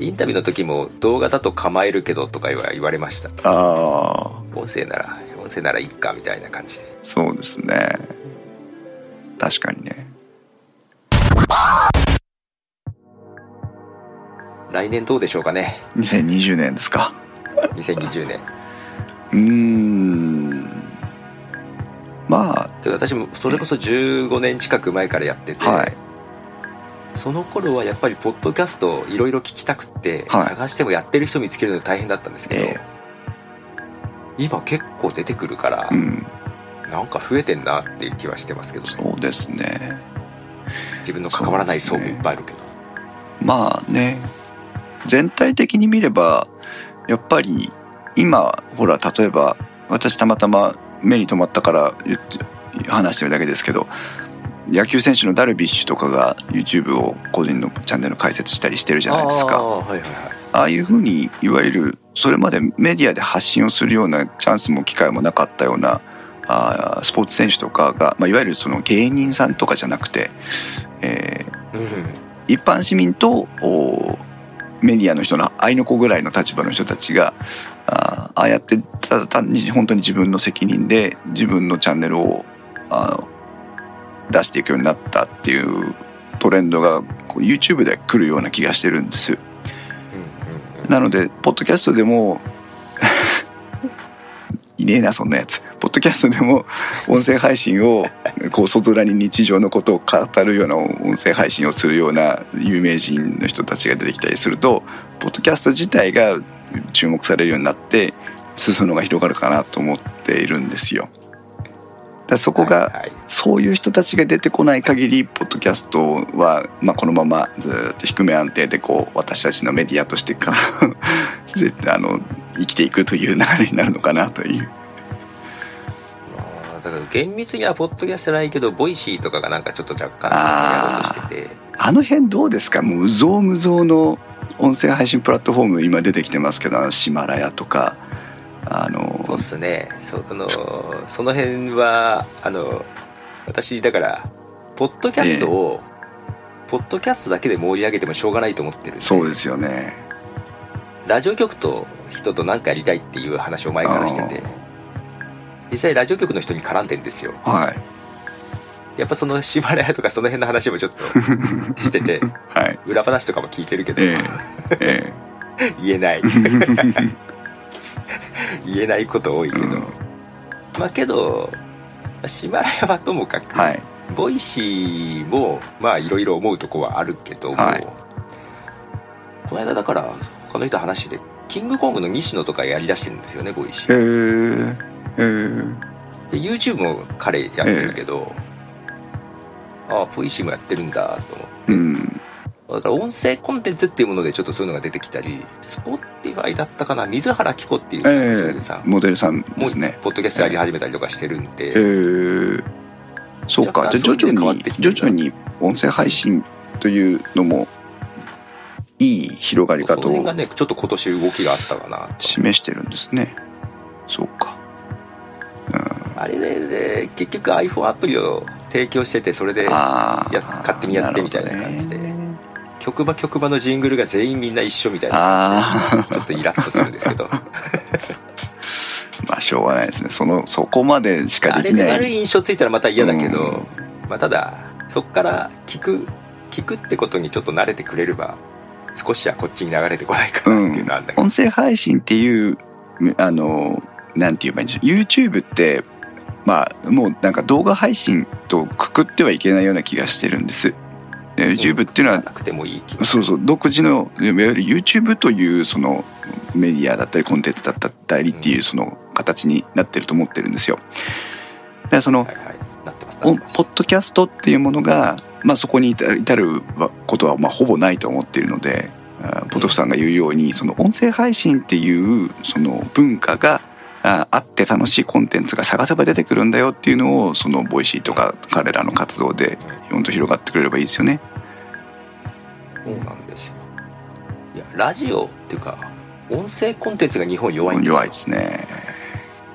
S5: インタビューの時も動画だと構えるけどとか言われました。
S4: ああ
S5: 音声なら音声ならいっかみたいな感じで。
S4: そうですね。確かにね。
S5: 来年どうでしょうかね
S4: ？2020年ですか。
S5: 2020年
S4: うーん。まあ。
S5: 私もそれこそ15年近く前からやってて、
S4: はい
S5: その頃はやっぱりポッドキャストいろいろ聞きたくって、
S4: はい。
S5: 探してもやってる人見つけるの大変だったんですけど、
S4: ええ。
S5: 今結構出てくるから、
S4: うん。
S5: なんか増えてんなっていう気はしてますけどね。
S4: そうですね。
S5: 自分の関わらない層もいっぱいあるけど、
S4: まあね。全体的に見ればやっぱり今ほら例えば私たまたま目に留まったから言って話してるだけですけど野球選手のダルビッシュとかが YouTube を個人のチャンネル開設したりしてるじゃないですか。
S5: ああはいはいはい。
S4: ああいうふうにいわゆるそれまでメディアで発信をするようなチャンスも機会もなかったようなあースポーツ選手とかが、まあ、いわゆるその芸人さんとかじゃなくて、えー
S5: うん。
S4: 一般市民とおメディアの人の合いの子ぐらいの立場の人たちがああやってただ単に本当に自分の責任で自分のチャンネルをあの出していくようになったっていうトレンドが YouTube で来るような気がしてるんです。なのでポッドキャストでも いねえなそんなやつポッドキャストでも音声配信をこう外面に日常のことを語るような音声配信をするような有名人の人たちが出てきたりするとポッドキャスト自体が注目されるようになって裾野が広がるかなと思っているんですよ。そこが、
S5: はいはい。
S4: そういう人たちが出てこない限りポッドキャストは、まあ、このままずっと低め安定でこう私たちのメディアとしてか あの生きていくという流れになるのかなという。
S5: まあだから厳密にはポッドキャストじゃないけど Voicy とかがなんかちょっと若干やろうとしてて。
S4: あの辺どうですか？もううぞうむぞうの音声配信プラットフォーム今出てきてますけどシマラヤとかあの
S5: そうっすね。そあのその辺はあの私だからポッドキャストを、ポッドキャストだけで盛り上げてもしょうがないと思ってる
S4: そうですよね。
S5: ラジオ局と人と何かやりたいっていう話を前からしてて実際ラジオ局の人に絡んでんですよ。
S4: はい。
S5: やっぱそのシマラヤとかその辺の話もちょっと してて
S4: はい。
S5: 裏話とかも聞いてるけど、
S4: え。ええ。
S5: 言えない 言えないこと多いけど、
S4: うん。
S5: まあけどシマラヤはともかく、
S4: えはい。
S5: Voicy もまあいろいろ思うとこはあるけども、
S4: はい。
S5: この間だから他の人話でキングコングの西野とかやりだしてるんですよねボイシ
S4: え
S5: ー。
S4: えええ
S5: で YouTube も彼やってるけど、ああ Voicy もやってるんだと思って。
S4: うん
S5: だから音声コンテンツっていうものでちょっとそういうのが出てきたり Spotify だったかな水原希子っていう
S4: え
S5: 女優さん。
S4: えモデルさんですね。
S5: ポッドキャストやり始めたりとかしてるんで、
S4: ええ。そうか。じゃあ徐々に徐々に音声配信というのもいい広がり方を
S5: 辺がねちょっと今年動きがあったかなと。
S4: 示してるんですね。そうか。
S5: あれで、で結局 iPhone アプリを提供しててそれでや勝手にやってみたいな感じで
S4: るほどね
S5: 曲場曲場のジングルが全員みんな一緒みたいな。ちょっとイラッとするんですけど。
S4: あ まあしょうがないですね。そのそこまでしか
S5: あ
S4: できない。
S5: れで悪い印象ついたらまた嫌だけど、
S4: うん。
S5: まあ、ただそっから聞く聞くってことにちょっと慣れてくれれば少しはこっちに流れてこないかなっていうのはあるんだけど、
S4: 音声配信っていうあのなんて言えばいいんでしょう。YouTube ってまあもうなんか動画配信とくくってはいけないような気がしてるんですで YouTube っていうのは
S5: なくてもいい
S4: そうそう。独自のいわゆる YouTube というそのメディアだったりコンテンツだったりっていうその形になってると思ってるんですよ。でその
S5: はいはい。なってます。な
S4: お
S5: ってます
S4: ポッドキャストっていうものが、まあ、そこに至ることはまあほぼないと思っているのであポトフさんが言うようにその音声配信っていうその文化がああって楽しいコンテンツが探せば出てくるんだよっていうのをその Voicy とか彼らの活動で本当広がってくれればいいですよね。
S5: そうなんですよいやラジオっていうか音声コンテンツが日本弱いんですよ
S4: 弱いですね。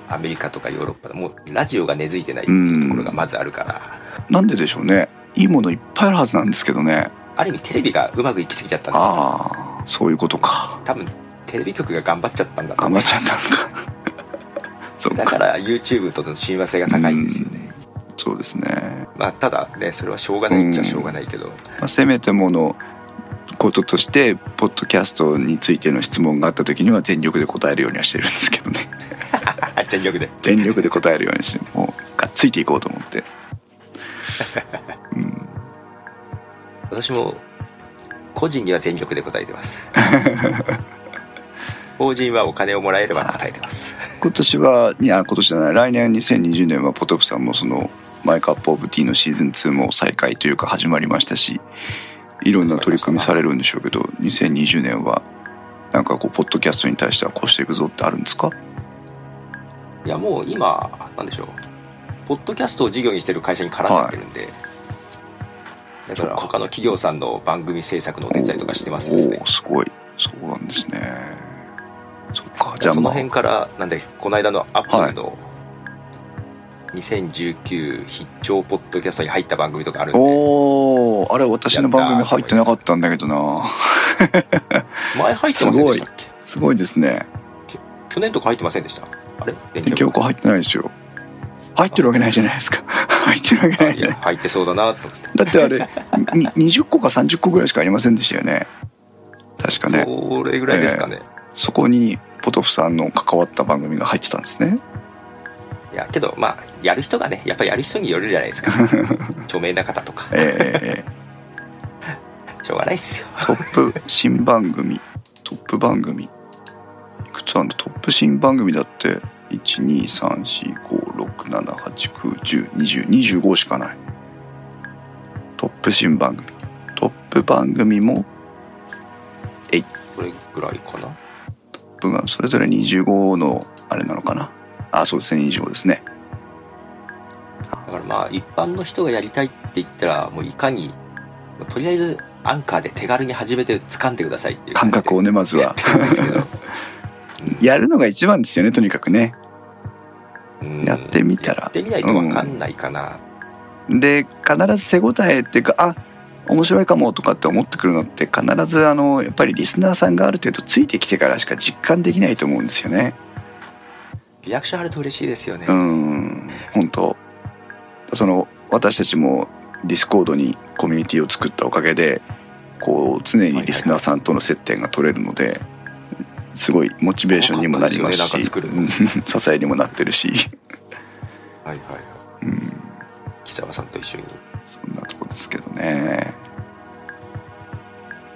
S5: アメリカとかヨーロッパでもうラジオが根付いてないっていうところがまずあるから、
S4: なんででしょうね。いいものいっぱいあるはずなんですけどね。
S5: ある意味テレビがうまくいきすぎちゃったんですよ
S4: ああそういうことか。
S5: 多分テレビ局が頑張っちゃったんだと
S4: 頑
S5: 思います
S4: 張っちゃったのか。
S5: だから YouTube との親和性が高いんですよね。
S4: そうですね。
S5: まあただねそれはしょうがないっちゃしょうがないけど、
S4: まあ、せめてものこととしてポッドキャストについての質問があった時には全力で答えるようにはしてるんですけどね。
S5: 全力で。
S4: 全力で答えるようにしてもうがっついていこうと思って。うん。
S5: 私も個人には全力で答えてます 法人はお金をもらえれば答えてます。
S4: 今年はいや今年じゃない。来年2020年はポトフさんもそのマイカップオブティーのシーズン2も再開というか始まりましたしいろんな取り組みされるんでしょうけど2020年はなんかこうポッドキャストに対してはこうしていくぞってあるんですか？
S5: いやもう今なんでしょう。ポッドキャストを事業にしてる会社に絡んじゃってるんで、だから他の企業さんの番組制作のお手伝いとかしてますですね。
S4: すごい。そうなんですねそっかじ
S5: じゃあその辺からなんでこの間のアップルの2019必聴ポッドキャストに入った番組とかあるんで。
S4: おーあれ私の番組入ってなかったんだけどな。
S5: 前入ってませんでしたっけ？
S4: すごい。ですね。
S5: 去年とか入ってませんでした？あれ？電
S4: 記憶入ってないですよ。入ってるわけないじゃないですか。入ってるわけない
S5: い
S4: じゃない。
S5: や入ってそうだなと思って。
S4: だってあれに20個か30個ぐらいしかありませんでしたよね。確かね。
S5: それぐらいですかね、
S4: そこにポトフさんの関わった番組が入ってたんですね。
S5: いやけどまあやる人がねやっぱりやる人によるじゃないですか。著名な方とか。
S4: え
S5: しょうがないっすよ。
S4: ー、トップ新番組トップ番組。いくつあるんだ？トップ新番組だって123456789102025しかない。トップ新番組。トップ番組も
S5: これぐらいかな？
S4: プがそれぞれ25のあれなのかな。あそうですね25ですね。
S5: だからまあ一般の人がやりたいって言ったらもういかにとりあえずアンカーで手軽に始めて掴んでくださいっていう。
S4: 感覚をねまずは。やるのが一番ですよねとにかくね。
S5: うん。
S4: やってみたら。
S5: やってみないと分かんないかな、
S4: で必ず手応えっていうかあ面白いかもとかって思ってくるのって必ずあのやっぱりリスナーさんがある程度ついてきてからしか実感できないと思うんですよね。
S5: リアクションあると嬉しいですよね、
S4: うん。本当。その私たちも Discord にコミュニティを作ったおかげでこう常にリスナーさんとの接点が取れるのですごいモチベーションにもなりますし支えにもなってるし、
S5: はいはいはい。
S4: うん、
S5: 木澤さんと一緒に
S4: そんなとこですけどね。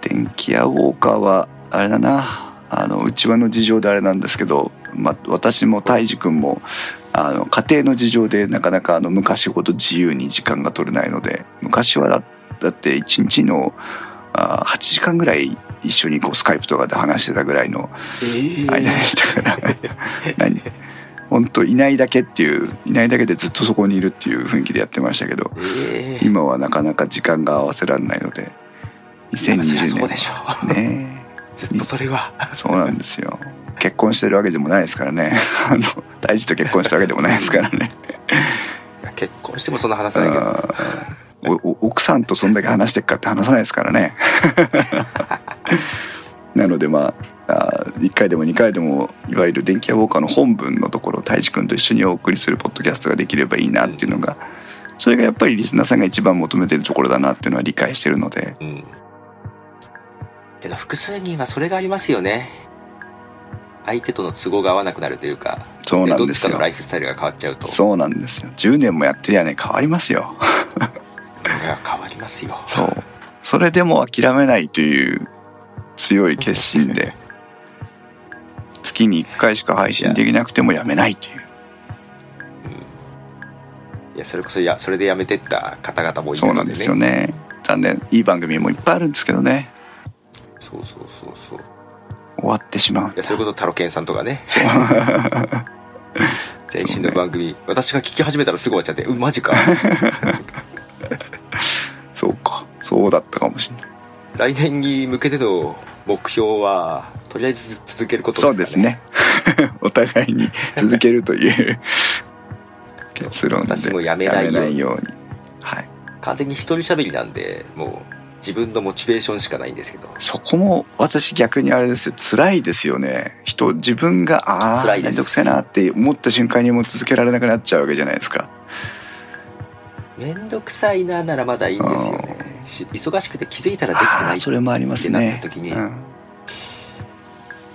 S4: 電気屋ウォーカーはあれだな。あの内輪の事情であれなんですけど、まあ、私も泰治君もあの家庭の事情でなかなかあの昔ほど自由に時間が取れないので昔はだだって1日のあ8時間ぐらい一緒にこうスカイプとかで話してたぐらいの
S5: え
S4: 間でしたから。何本当いないだけっていういないだけでずっとそこにいるっていう雰囲気でやってましたけど
S5: ええ。
S4: 今はなかなか時間が合わせられないので
S5: そりゃ
S4: 2020
S5: そうでしょ
S4: 年ね。
S5: ずっとそれは。
S4: そうなんですよ。結婚してるわけでもないですからね。あの大事と結婚したわけでもないですからね。
S5: 結婚してもそんな話さないけど。
S4: 奥さんとそんだけ話してっかって話さないですからね。なのでまああ1回でも2回でもいわゆる電気屋ウォーカーの本文のところを太一君と一緒にお送りするポッドキャストができればいいなっていうのがそれがやっぱりリスナーさんが一番求めてるところだなっていうのは理解してるので。
S5: うん。けど複数人はそれがありますよね。相手との都合が合わなくなるというか
S4: そうなん
S5: どっちか
S4: ですよ
S5: のライフスタイルが変わっちゃうと。
S4: そうなんですよ。10年もやってりゃね変わりますよ。
S5: いや変わりますよ。
S4: そう。それでも諦めないという強い決心で月に1回しか配信できなくてもやめないという。
S5: いやそれこそいやそれでやめてった方々もいるのでね。
S4: そうなんですよね。残念。いい番組もいっぱいあるんですけどね。
S5: そうそうそうそう。
S4: 終わってしまう。
S5: いやそれこそタロケンさんとかね。前身の番組、私が聞き始めたらすぐ終わっちゃってうんマジか。
S4: そうか。そうだったかもしれない。
S5: 来年に向けての目標はとりあえず続けること
S4: そう
S5: ですかね。
S4: ですね。お互いに続けるという結論で
S5: 私もやめないように。
S4: やめないように。はい。
S5: 完全に一人喋りなんでもう自分のモチベーションしかないんですけど。
S4: そこも私逆にあれですよ。辛いですよね。人自分がああ
S5: 辛いです。
S4: 面倒くせえなって思った瞬間にもう続けられなくなっちゃうわけじゃないですか。
S5: 面倒くさいなならまだいいんですよね。し忙しくて気づいたらできて
S4: あ
S5: ない
S4: ーそれもあります
S5: ってなっ
S4: ね。
S5: た時に
S4: うん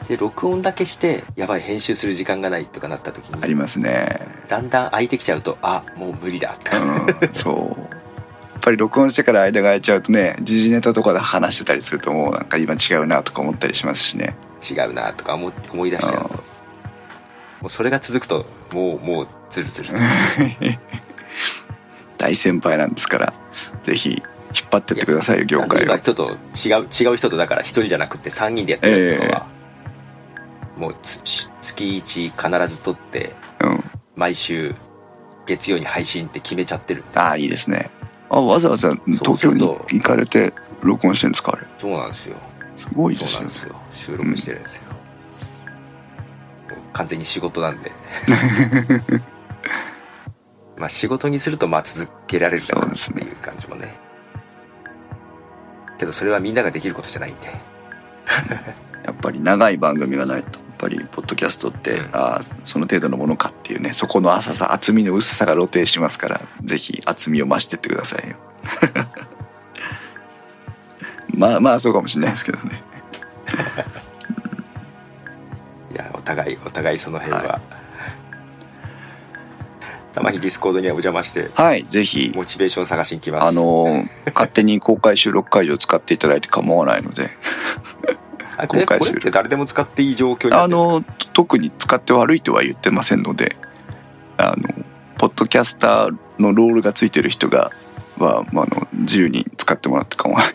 S5: で録音だけしてやばい編集する時間がないとかなった時に
S4: ありますね。
S5: だんだん空いてきちゃうとあもう無理だ。とか
S4: うんそう。やっぱり録音してから間が空いちゃうとね時事ネタとかで話してたりするともうなんか今違うなとか思ったりしますしね。
S5: 違うなとか思思い出しちゃうと。もうそれが続くともうもうズルズルと。
S4: 大先輩なんですからぜひ引っ張ってってくださいよ業界を。
S5: 今ちょっと違う違う人とだから一人じゃなくて3人でやってるやつとかは、もうつ月1必ず撮って
S4: うん。
S5: 毎週月曜に配信って決めちゃってる。
S4: ああいいですね。あわざわざ東京に行かれて録音してるんですかあれ？
S5: そうなんですよ。
S4: すごいですよ
S5: なんですよ。収録してるんですよ、もう完全に仕事なんで。まあ仕事にするとまあ続けられるかなっていう感じもね。けどそれはみんなができることじゃないんで
S4: やっぱり長い番組がないとやっぱりポッドキャストって、
S5: うん。
S4: ああその程度のものかっていうねそこの浅さ厚みの薄さが露呈しますからぜひ厚みを増してってくださいよ。まあまあそうかもしれないですけどね。
S5: いやお互いお互いその辺は、
S4: は
S5: たまに Discord にはお邪魔して
S4: はいぜひ。
S5: モチベーション探しに来ます。
S4: あの勝手に公開収録会場を使っていただいて構わないので公開する
S5: これって誰でも使っていい状況にな
S4: あの特に使って悪いとは言ってませんのであのポッドキャスターのロールがついてる人がは、まあ、あの自由に使ってもらって構わない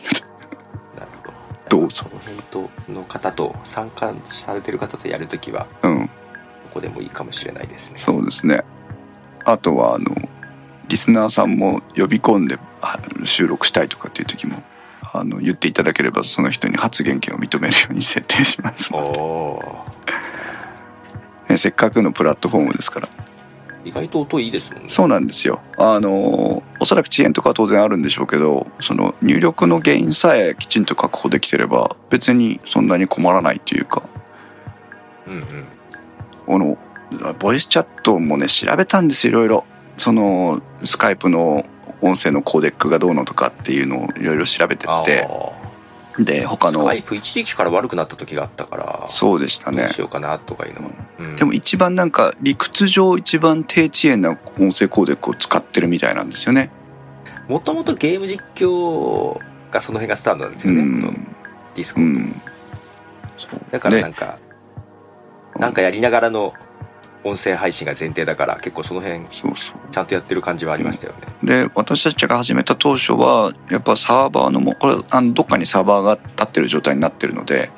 S5: ど。
S4: ど。うぞ。
S5: その辺との方と参加されてる方とやるときは
S4: うん。
S5: ここでもいいかもしれないですね。
S4: そうですね。あとはあのリスナーさんも呼び込んであ収録したいとかっていう時もあの言っていただければその人に発言権を認めるように設定します、
S5: お
S4: せっかくのプラットフォームですから。
S5: 意外と音いいですもんね。
S4: そうなんですよ。あのおそらく遅延とかは当然あるんでしょうけどその入力の原因さえきちんと確保できてれば別にそんなに困らないというか。
S5: うんうん。
S4: このボイスチャットもね調べたんですよいろいろ。そのスカイプの音声のコーデックがどうのとかっていうのをいろいろ調べて
S5: あ
S4: って
S5: ー。
S4: で他の
S5: スカイプ一時期から悪くなった時があったから
S4: そうでしたね。
S5: どうしようかなとかいうのも、うん
S4: でも一番なんか理屈上一番低遅延な音声コーデックを使ってるみたいなんですよね。
S5: もともとゲーム実況がその辺がスタートなんですよね、
S4: うん。
S5: このDiscord、
S4: うん。
S5: だからなん
S4: で
S5: か、なんかやりながらの音声配信が前提だから結構その辺ちゃんとやってる感じはありましたよね、
S4: で私たちが始めた当初はやっぱサーバーのもこれあのどっかにサーバーが立ってる状態になってるので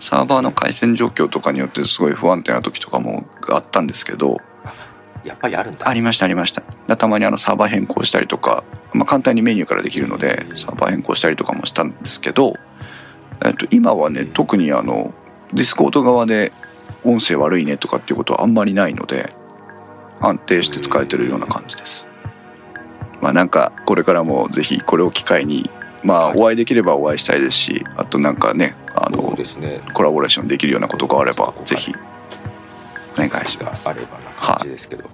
S4: サーバーの回線状況とかによってすごい不安定な時とかもあったんですけど
S5: やっぱりあるんだ。
S4: ありましたありました。でたまにあのサーバー変更したりとか、まあ、簡単にメニューからできるのでサーバー変更したりとかもしたんですけど、えっと、今はね特にあの Discord 側で音声悪いねとかっていうことはあんまりないので安定して使えてるような感じです。まあなんかこれからもぜひこれを機会にまあお会いできればお会いしたいですしあとなんかねあ
S5: そう
S4: の
S5: ですね。
S4: コラボレーションできるようなことがあればぜひお願い。します
S5: があればな感じですけど、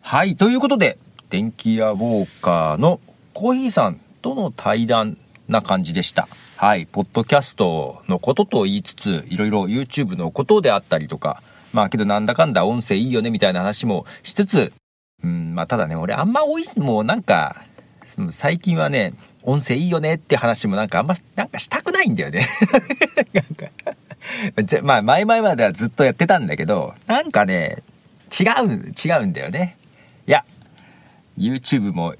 S1: はい、ということで、電気屋ウォーカーのコーヒーさんとの対談な感じでした。はい、ポッドキャストのことと言いつつ、いろいろ YouTube のことであったりとか、まあけどなんだかんだ音声いいよねみたいな話もしつつ、うん、まあただね、俺あんま多い、もうなんか、最近はね、音声いいよねって話もなんかあんま、なんかしたくないんだよね。なんかまあ前々まではずっとやってたんだけど、なんかね、違う、違うんだよね。いや、YouTube も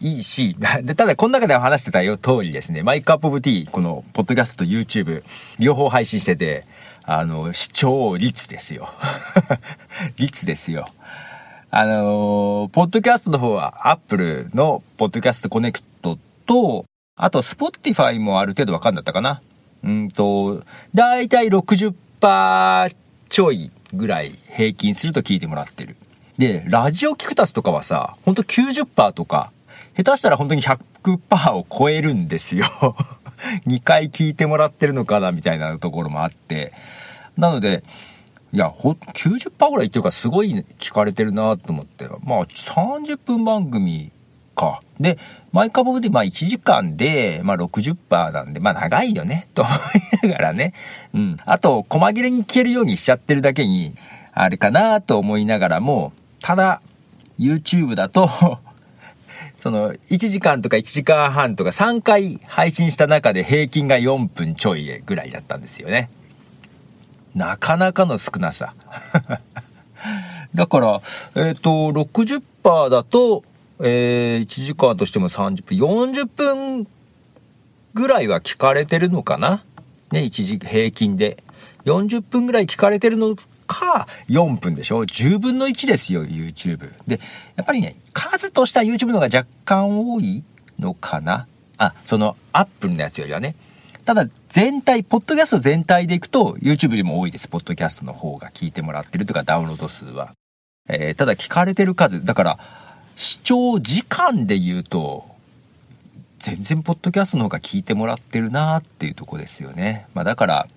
S1: いいし、でただこの中では話してたよ通りですね、マイクアップオブティー、このポッドキャストと YouTube、両方配信してて、あの、視聴率ですよ。率ですよ。あのーポッドキャストの方は Apple のポッドキャストコネクトと、あと Spotify もある程度わかんだったかな。うんと、だいたい60%ちょいぐらい平均すると聞いてもらってる。で、ラジオキクタスとかはさ、ほんと90%とか、下手したら本当に100%を超えるんですよ。2回聞いてもらってるのかなみたいなところもあって。なので、いや、ほ、90%ぐらいってるかすごい聞かれてるなと思って。まあ、30分番組か。で、マイカボで、まあ1時間で、まあ60%なんで、まあ長いよね、と思いながらね。うん。あと、細切れに聞けるようにしちゃってるだけに、あれかなと思いながらも、ただ、YouTube だと、その、1時間とか1時間半とか3回配信した中で平均が4分ちょいぐらいだったんですよね。なかなかの少なさ。だから、えっ、と、60%だと、えー1時間としても30分、40分ぐらいは聞かれてるのかな？ね、一時平均で。40分ぐらい聞かれてるのか、4分でしょ ?10 分の1ですよ、YouTube。で、やっぱりね、数としては YouTube の方が若干多いのかな？あ、その、Apple のやつよりはね。ただ、全体、ポッドキャスト全体でいくと、YouTube よりも多いです。ポッドキャストの方が聞いてもらってるとか、ダウンロード数は。えーただ聞かれてる数、だから、視聴時間で言うと、全然ポッドキャストの方が聞いてもらってるなーっていうとこですよね。まあだから、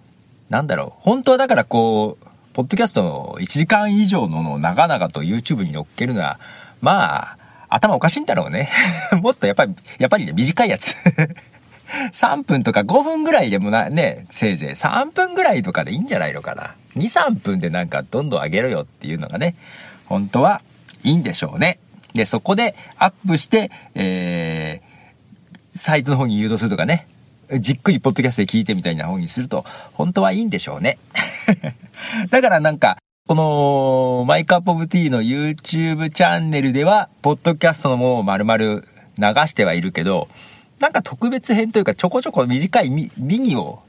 S1: なんだろう。本当はだからこう、ポッドキャストの1時間以上ののを長々と YouTube に乗っけるのは、まあ、頭おかしいんだろうね。もっとやっぱり、やっぱりね、短いやつ。3分とか5分ぐらいでもな、ね、せいぜい3分ぐらいとかでいいんじゃないのかな。2、3分でなんかどんどん上げろよっていうのがね、本当はいいんでしょうね。で、そこでアップして、えー、サイトの方に誘導するとかね、じっくりポッドキャストで聞いてみたいな方にすると、本当はいいんでしょうね。だからなんか、この、マイカップオブティーの YouTube チャンネルでは、ポッドキャストのものを丸々流してはいるけど、なんか特別編というかちょこちょこ短いミニを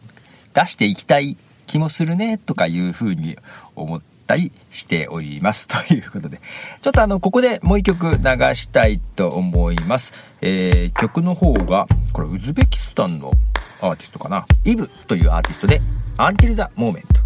S1: 出していきたい気もするね、とかいうふうに思ったったりしております。ということで、ちょっとあの、ここでもう一曲流したいと思います。えー、曲の方が、これウズベキスタンのアーティストかな。イブというアーティストで、
S6: アンティルザ・モーメ
S1: ント。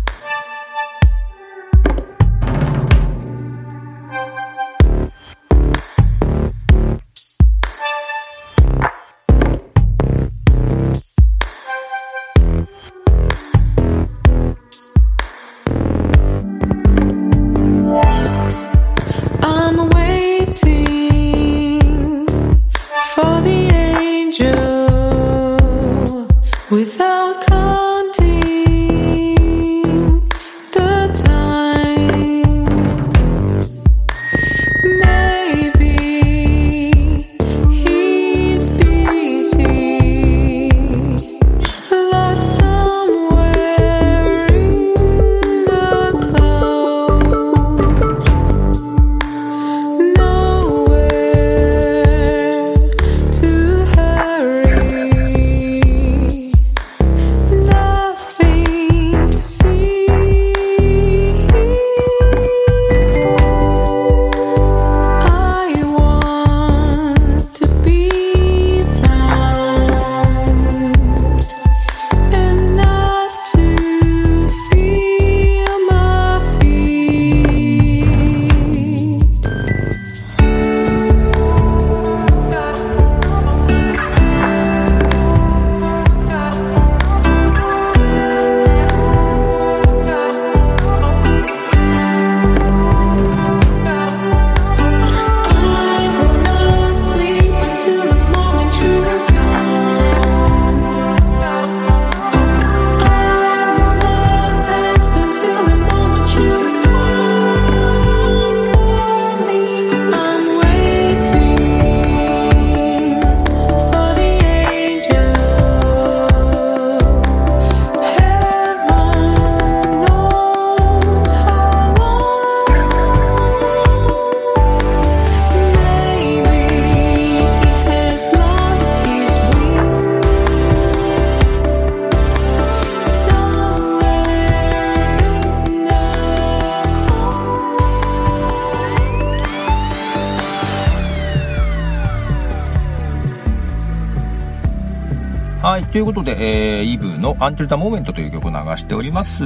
S1: ということで、えー、イブの Until the Moment という曲を流しております。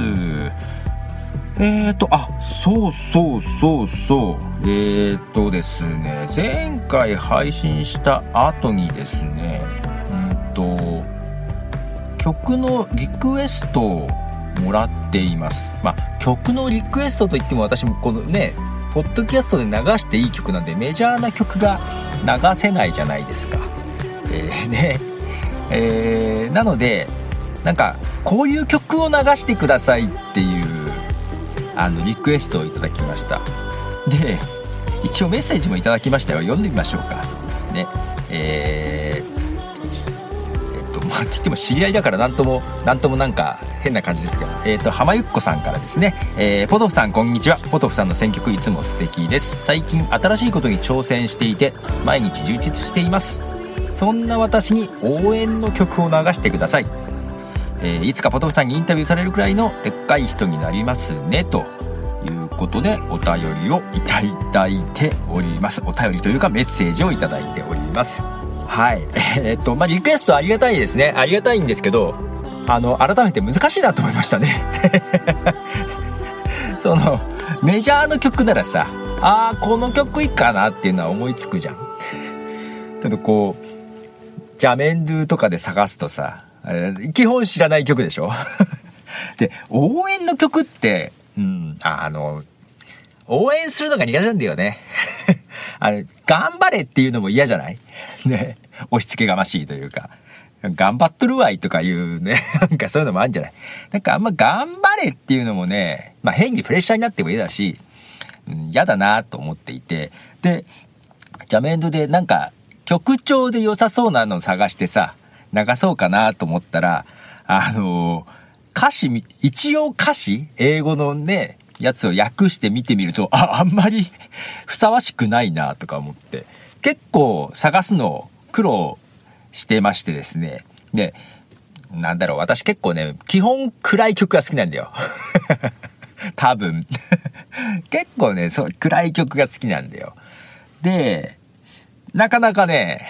S1: えーと、あ、そうそうそうそう。えーとですね、前回配信した後にですね、うんと、曲のリクエストをもらっています。まあ、曲のリクエストといっても私もこのね、ポッドキャストで流していい曲なんでメジャーな曲が流せないじゃないですか。えー、ね。えーなのでなんかこういう曲を流してくださいっていうあのリクエストをいただきました。で一応メッセージもいただきましたよ。読んでみましょうか。ね。えーえっとまあって言っても知り合いだから何とも何ともなんか変な感じですけど。えっ、と浜ゆっこさんからですね、えーポトフさんこんにちは。ポトフさんの選曲いつも素敵です。最近新しいことに挑戦していて毎日充実しています。そんな私に応援の曲を流してください、えーいつかポトフさんにインタビューされるくらいのでっかい人になりますねということでお便りをいただいております。お便りというかメッセージをいただいております。はい。えーっとまあリクエストありがたいですね。ありがたいんですけどあの改めて難しいなと思いましたね。そのメジャーの曲ならさあーこの曲いいかなっていうのは思いつくじゃん。けどこうジャメンドゥとかで探すとさ、基本知らない曲でしょ？で、応援の曲って、うん、あの、応援するのが苦手なんだよね。あの、頑張れっていうのも嫌じゃない？ね。押し付けがましいというか。頑張っとるわいとかいうね、なんかそういうのもあるんじゃない？なんかあんま頑張れっていうのもね、まあ変にプレッシャーになっても嫌だし、うん嫌だなと思っていて、で、ジャメンドでなんか曲調で良さそうなのを探してさ、流そうかなと思ったら、あの歌詞、一応歌詞英語のね、やつを訳して見てみると、あ、あんまり ふさわしくないなとか思って、結構探すの苦労してましてですね。で、なんだろう、私結構ね、基本暗い曲が好きなんだよ。多分。結構ね、そう、暗い曲が好きなんだよ。で、なかなかね、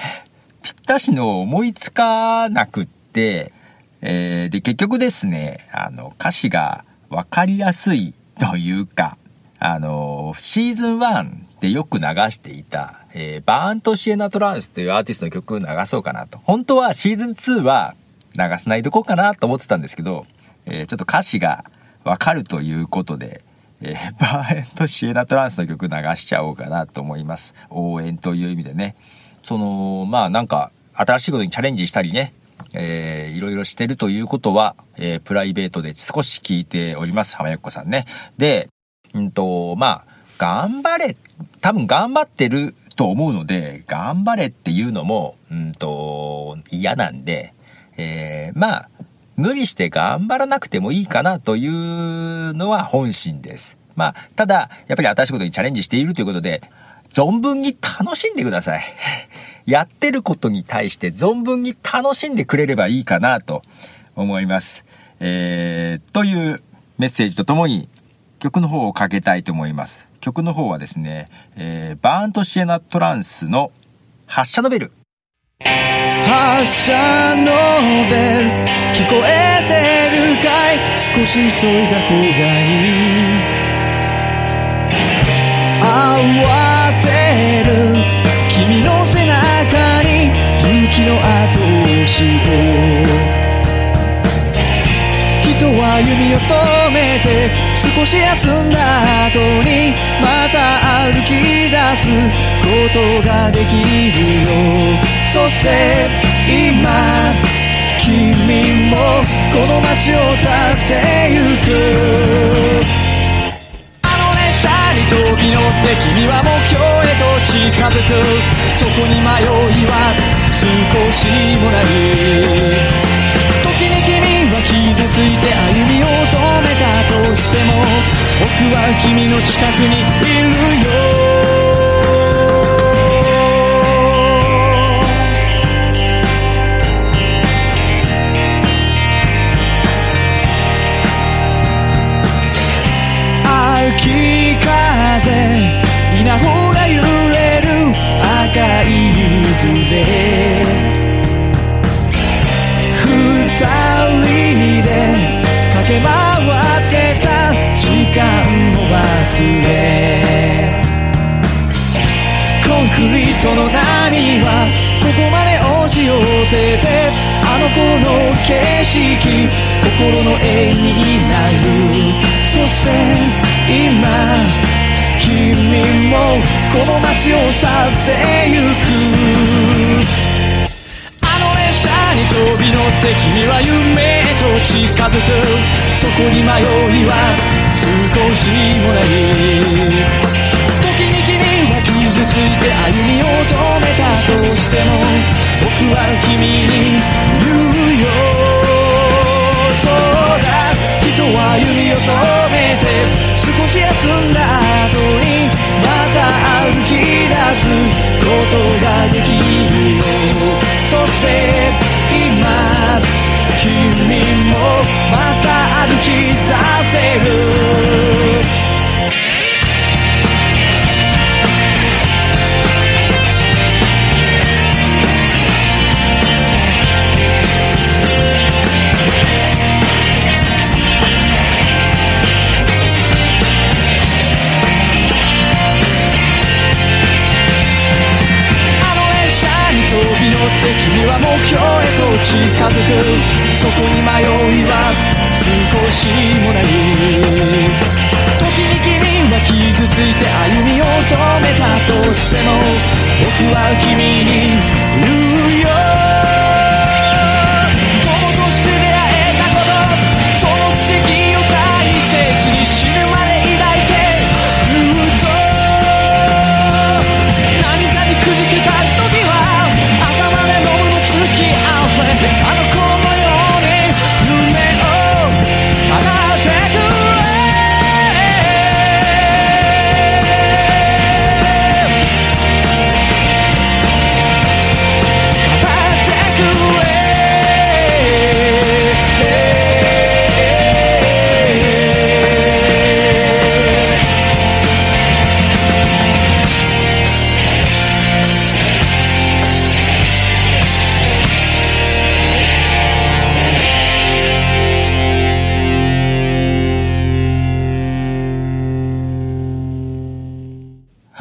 S1: ぴったしの思いつかなくって、えーで、結局ですね、あの、歌詞がわかりやすいというか、あの、シーズン1でよく流していた、えーバーンとシエナ・トランスというアーティストの曲を流そうかなと。本当はシーズン2は流さないとこうかなと思ってたんですけど、えーちょっと歌詞がわかるということで、えー バーエンとシエナ・トランスの曲流しちゃおうかなと思います。応援という意味でね。その、まあなんか、新しいことにチャレンジしたりね、えーいろいろしてるということは、えープライベートで少し聞いております。浜ゆっこさんね。で、うんと、まあ、頑張れ、多分頑張ってると思うので、頑張れっていうのも、うんと、嫌なんで、えーまあ、無理して頑張らなくてもいいかなというのは本心です。まあ、ただ、やっぱり新しいことにチャレンジしているということで、存分に楽しんでください。やってることに対して存分に楽しんでくれればいいかなと思います。えー、というメッセージとともに曲の方をかけたいと思います。曲の方はですね、えー、バーンとシエナトランスの発射のベル。
S7: 発射のベル聞こえてるかい？少し急いだ方がいい。慌てる。君の背中に勇気の後押しを人は弓を止めて少し休んだ後にまた歩き出すことができるよ。そして今君もこの街を去ってゆく。あの列車に飛び乗って君は目標へと近づく。そこに迷いは少しもない時に君は傷ついて歩みを止めたとしても僕は君の近くにいるよ。け回ってた時間を忘れコンクリートの波はここまで押し寄せてあの頃の景色心の絵になるそして今君もこの街を去ってゆくに飛び乗って君は夢へと近づくそこに迷いは少しもない時に君は傷ついて歩みを止めたとしても僕は君に言うよそうだ人は指を止めて少し休んだ後にまた歩き出すことができるよそして君もまた歩き出せる今日へと近づくそこに迷いは少しもない。時に君は傷ついて歩みを止めたとしても僕は君に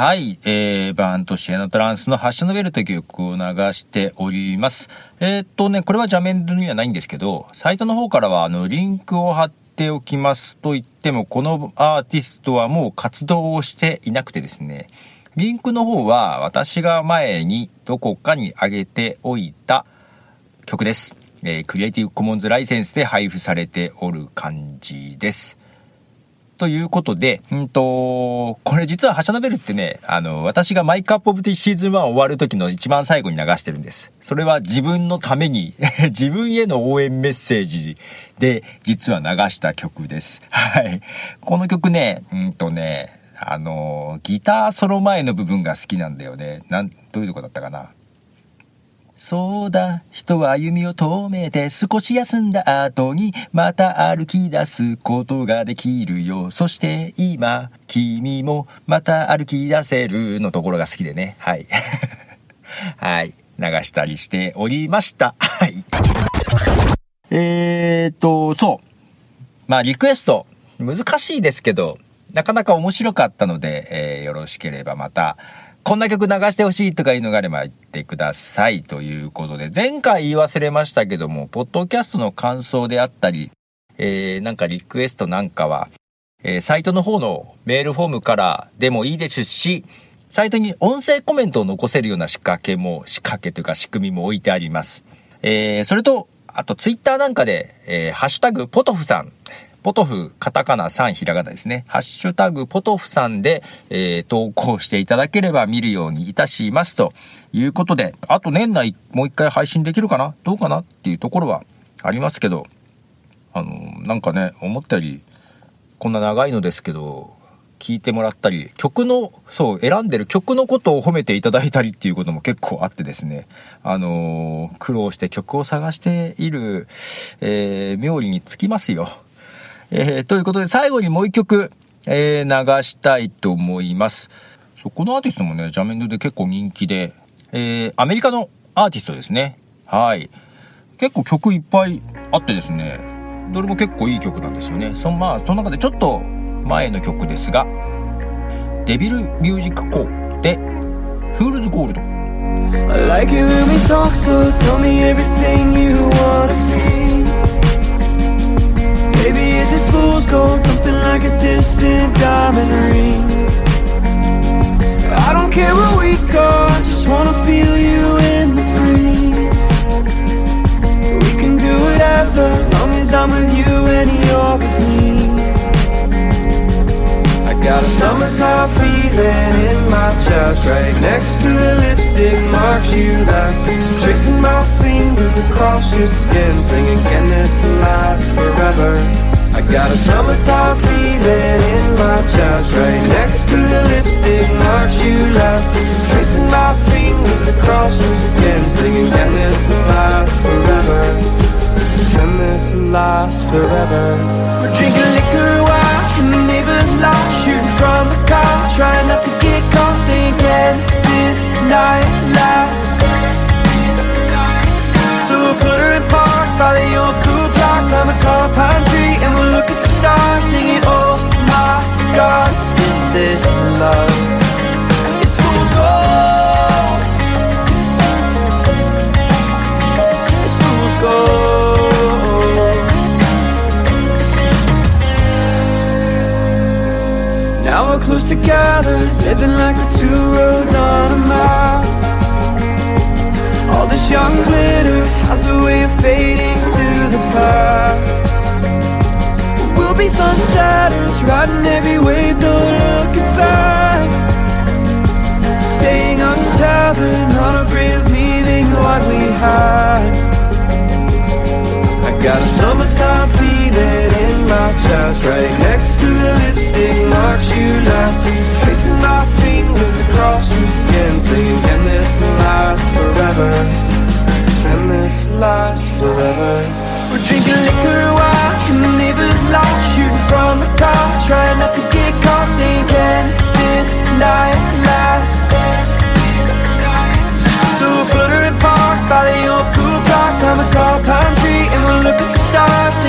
S7: は
S1: い、えー、バーンとシエナトランスの発射ノベルという曲を流しております。えーっとね、これはジャメンドにはないんですけど、サイトの方からはあの、リンクを貼っておきますと言っても、このアーティストはもう活動をしていなくてですね、リンクの方は私が前にどこかに上げておいた曲です。えークリエイティブコモンズライセンスで配布されておる感じです。ということで、うんと、これ実はハシャノベルってね、あの、私がマイクアップオブティシーズン1終わる時の一番最後に流してるんです。それは自分のために、自分への応援メッセージで実は流した曲です。はい。この曲ね、うんとね、あの、ギターソロ前の部分が好きなんだよね。なん、どういうとこだったかな。そうだ、人は歩みを止めて少し休んだ後にまた歩き出すことができるよ。そして今、君もまた歩き出せるのところが好きでね。はい。はい。流したりしておりました。はい。えーっと、そう。まあ、リクエスト、難しいですけど、なかなか面白かったので、えーよろしければまた、こんな曲流してほしいとかいうのがあれば言ってくださいということで、前回言い忘れましたけども、ポッドキャストの感想であったり、えーなんかリクエストなんかは、えーサイトの方のメールフォームからでもいいですし、サイトに音声コメントを残せるような仕掛けも、仕掛けというか仕組みも置いてあります。えーそれと、あとツイッターなんかで、えーハッシュタグポトフさん、ポトフ、カタカナ3ひらがなですね。ハッシュタグポトフさんで、えー投稿していただければ見るようにいたしますということで、あと年内もう一回配信できるかな？どうかな？っていうところはありますけど、あの、なんかね、思ったより、こんな長いのですけど、聞いてもらったり、曲の、そう、選んでる曲のことを褒めていただいたりっていうことも結構あってですね、あのー苦労して曲を探している、えー、妙理につきますよ。えーということで最後にもう一曲、えー流したいと思います。そこのアーティストもね、ジャメンドで結構人気で、えーアメリカのアーティストですね。はい。結構曲いっぱいあってですね、どれも結構いい曲なんですよね。そのまあ、その中でちょっと前の曲ですが、デビルミュージックコーで、フールズゴールド。
S3: I like it when we talk, so tell me everything you wanna diamond ring. I don't care where we go, I just wanna feel you in the breeze. We can do whatever, long as I'm with you and you're with me. I got a summertime feeling in my chest Right next to the lipstick marks you left Tracing my fingers across your skin Singing, can this last forever? I got a summertime feeling in my chest Right next to the lipstick marks you left Tracing my fingers across your skin Singing, can this last forever? Can this last forever? We're drinking liquor while the neighbor's lot Shooting from the car, trying not to get caught Saying, can this night last? So we'll put her in park the old cool clock Climb a tall pine tree and we'll look at the stars Singing, oh my God, is this love? It's fool's gold It's fool's gold Now we're close together, living like the two roads on a map. All this young glitter has a way of fading to the past. We'll be sunsetters, riding every wave, no looking back. Staying untethered, not afraid of leaving what we had. I got a summertime feeling in my chest Right next to the lipstick marks you left Tracing my fingers across your skin can this last forever? Can this last forever? We're drinking liquor while in the neighbor's lot Shooting from the car, trying not to get caught Saying, can this night last? So we'll put her in park by the old cool clock Climb a tall pine tree and we'll look at the stars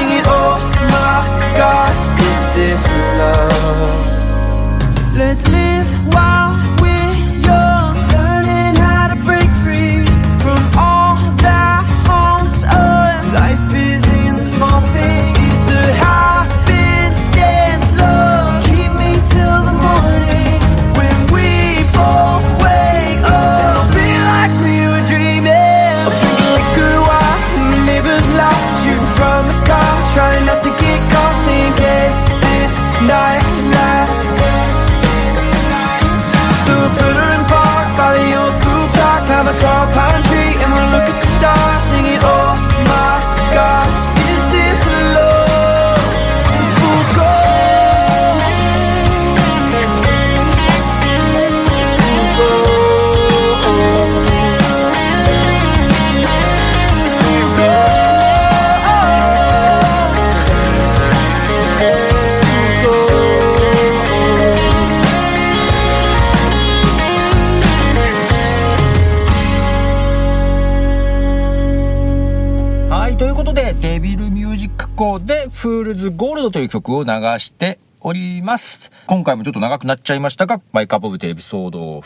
S1: 曲を流しております。今回もちょっと長くなっちゃいましたが、マイカップオブテエピソード4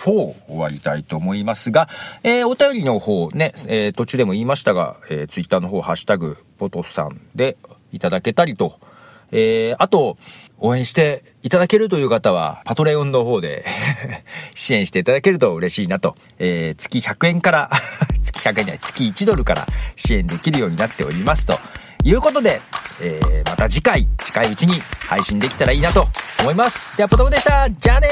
S1: 終わりたいと思いますが、えー、お便りの方ね、えー、途中でも言いましたが、えー、ツイッターの方、ハッシュタグ、ポトさんでいただけたりと、えー、あと、応援していただけるという方は、パトレオンの方で 支援していただけると嬉しいなと、えー、月100円から、月100円じゃない、月1ドルから支援できるようになっておりますということで、えー、また次回、近いうちに配信できたらいいなと思います。では、ポトムでしたじゃあね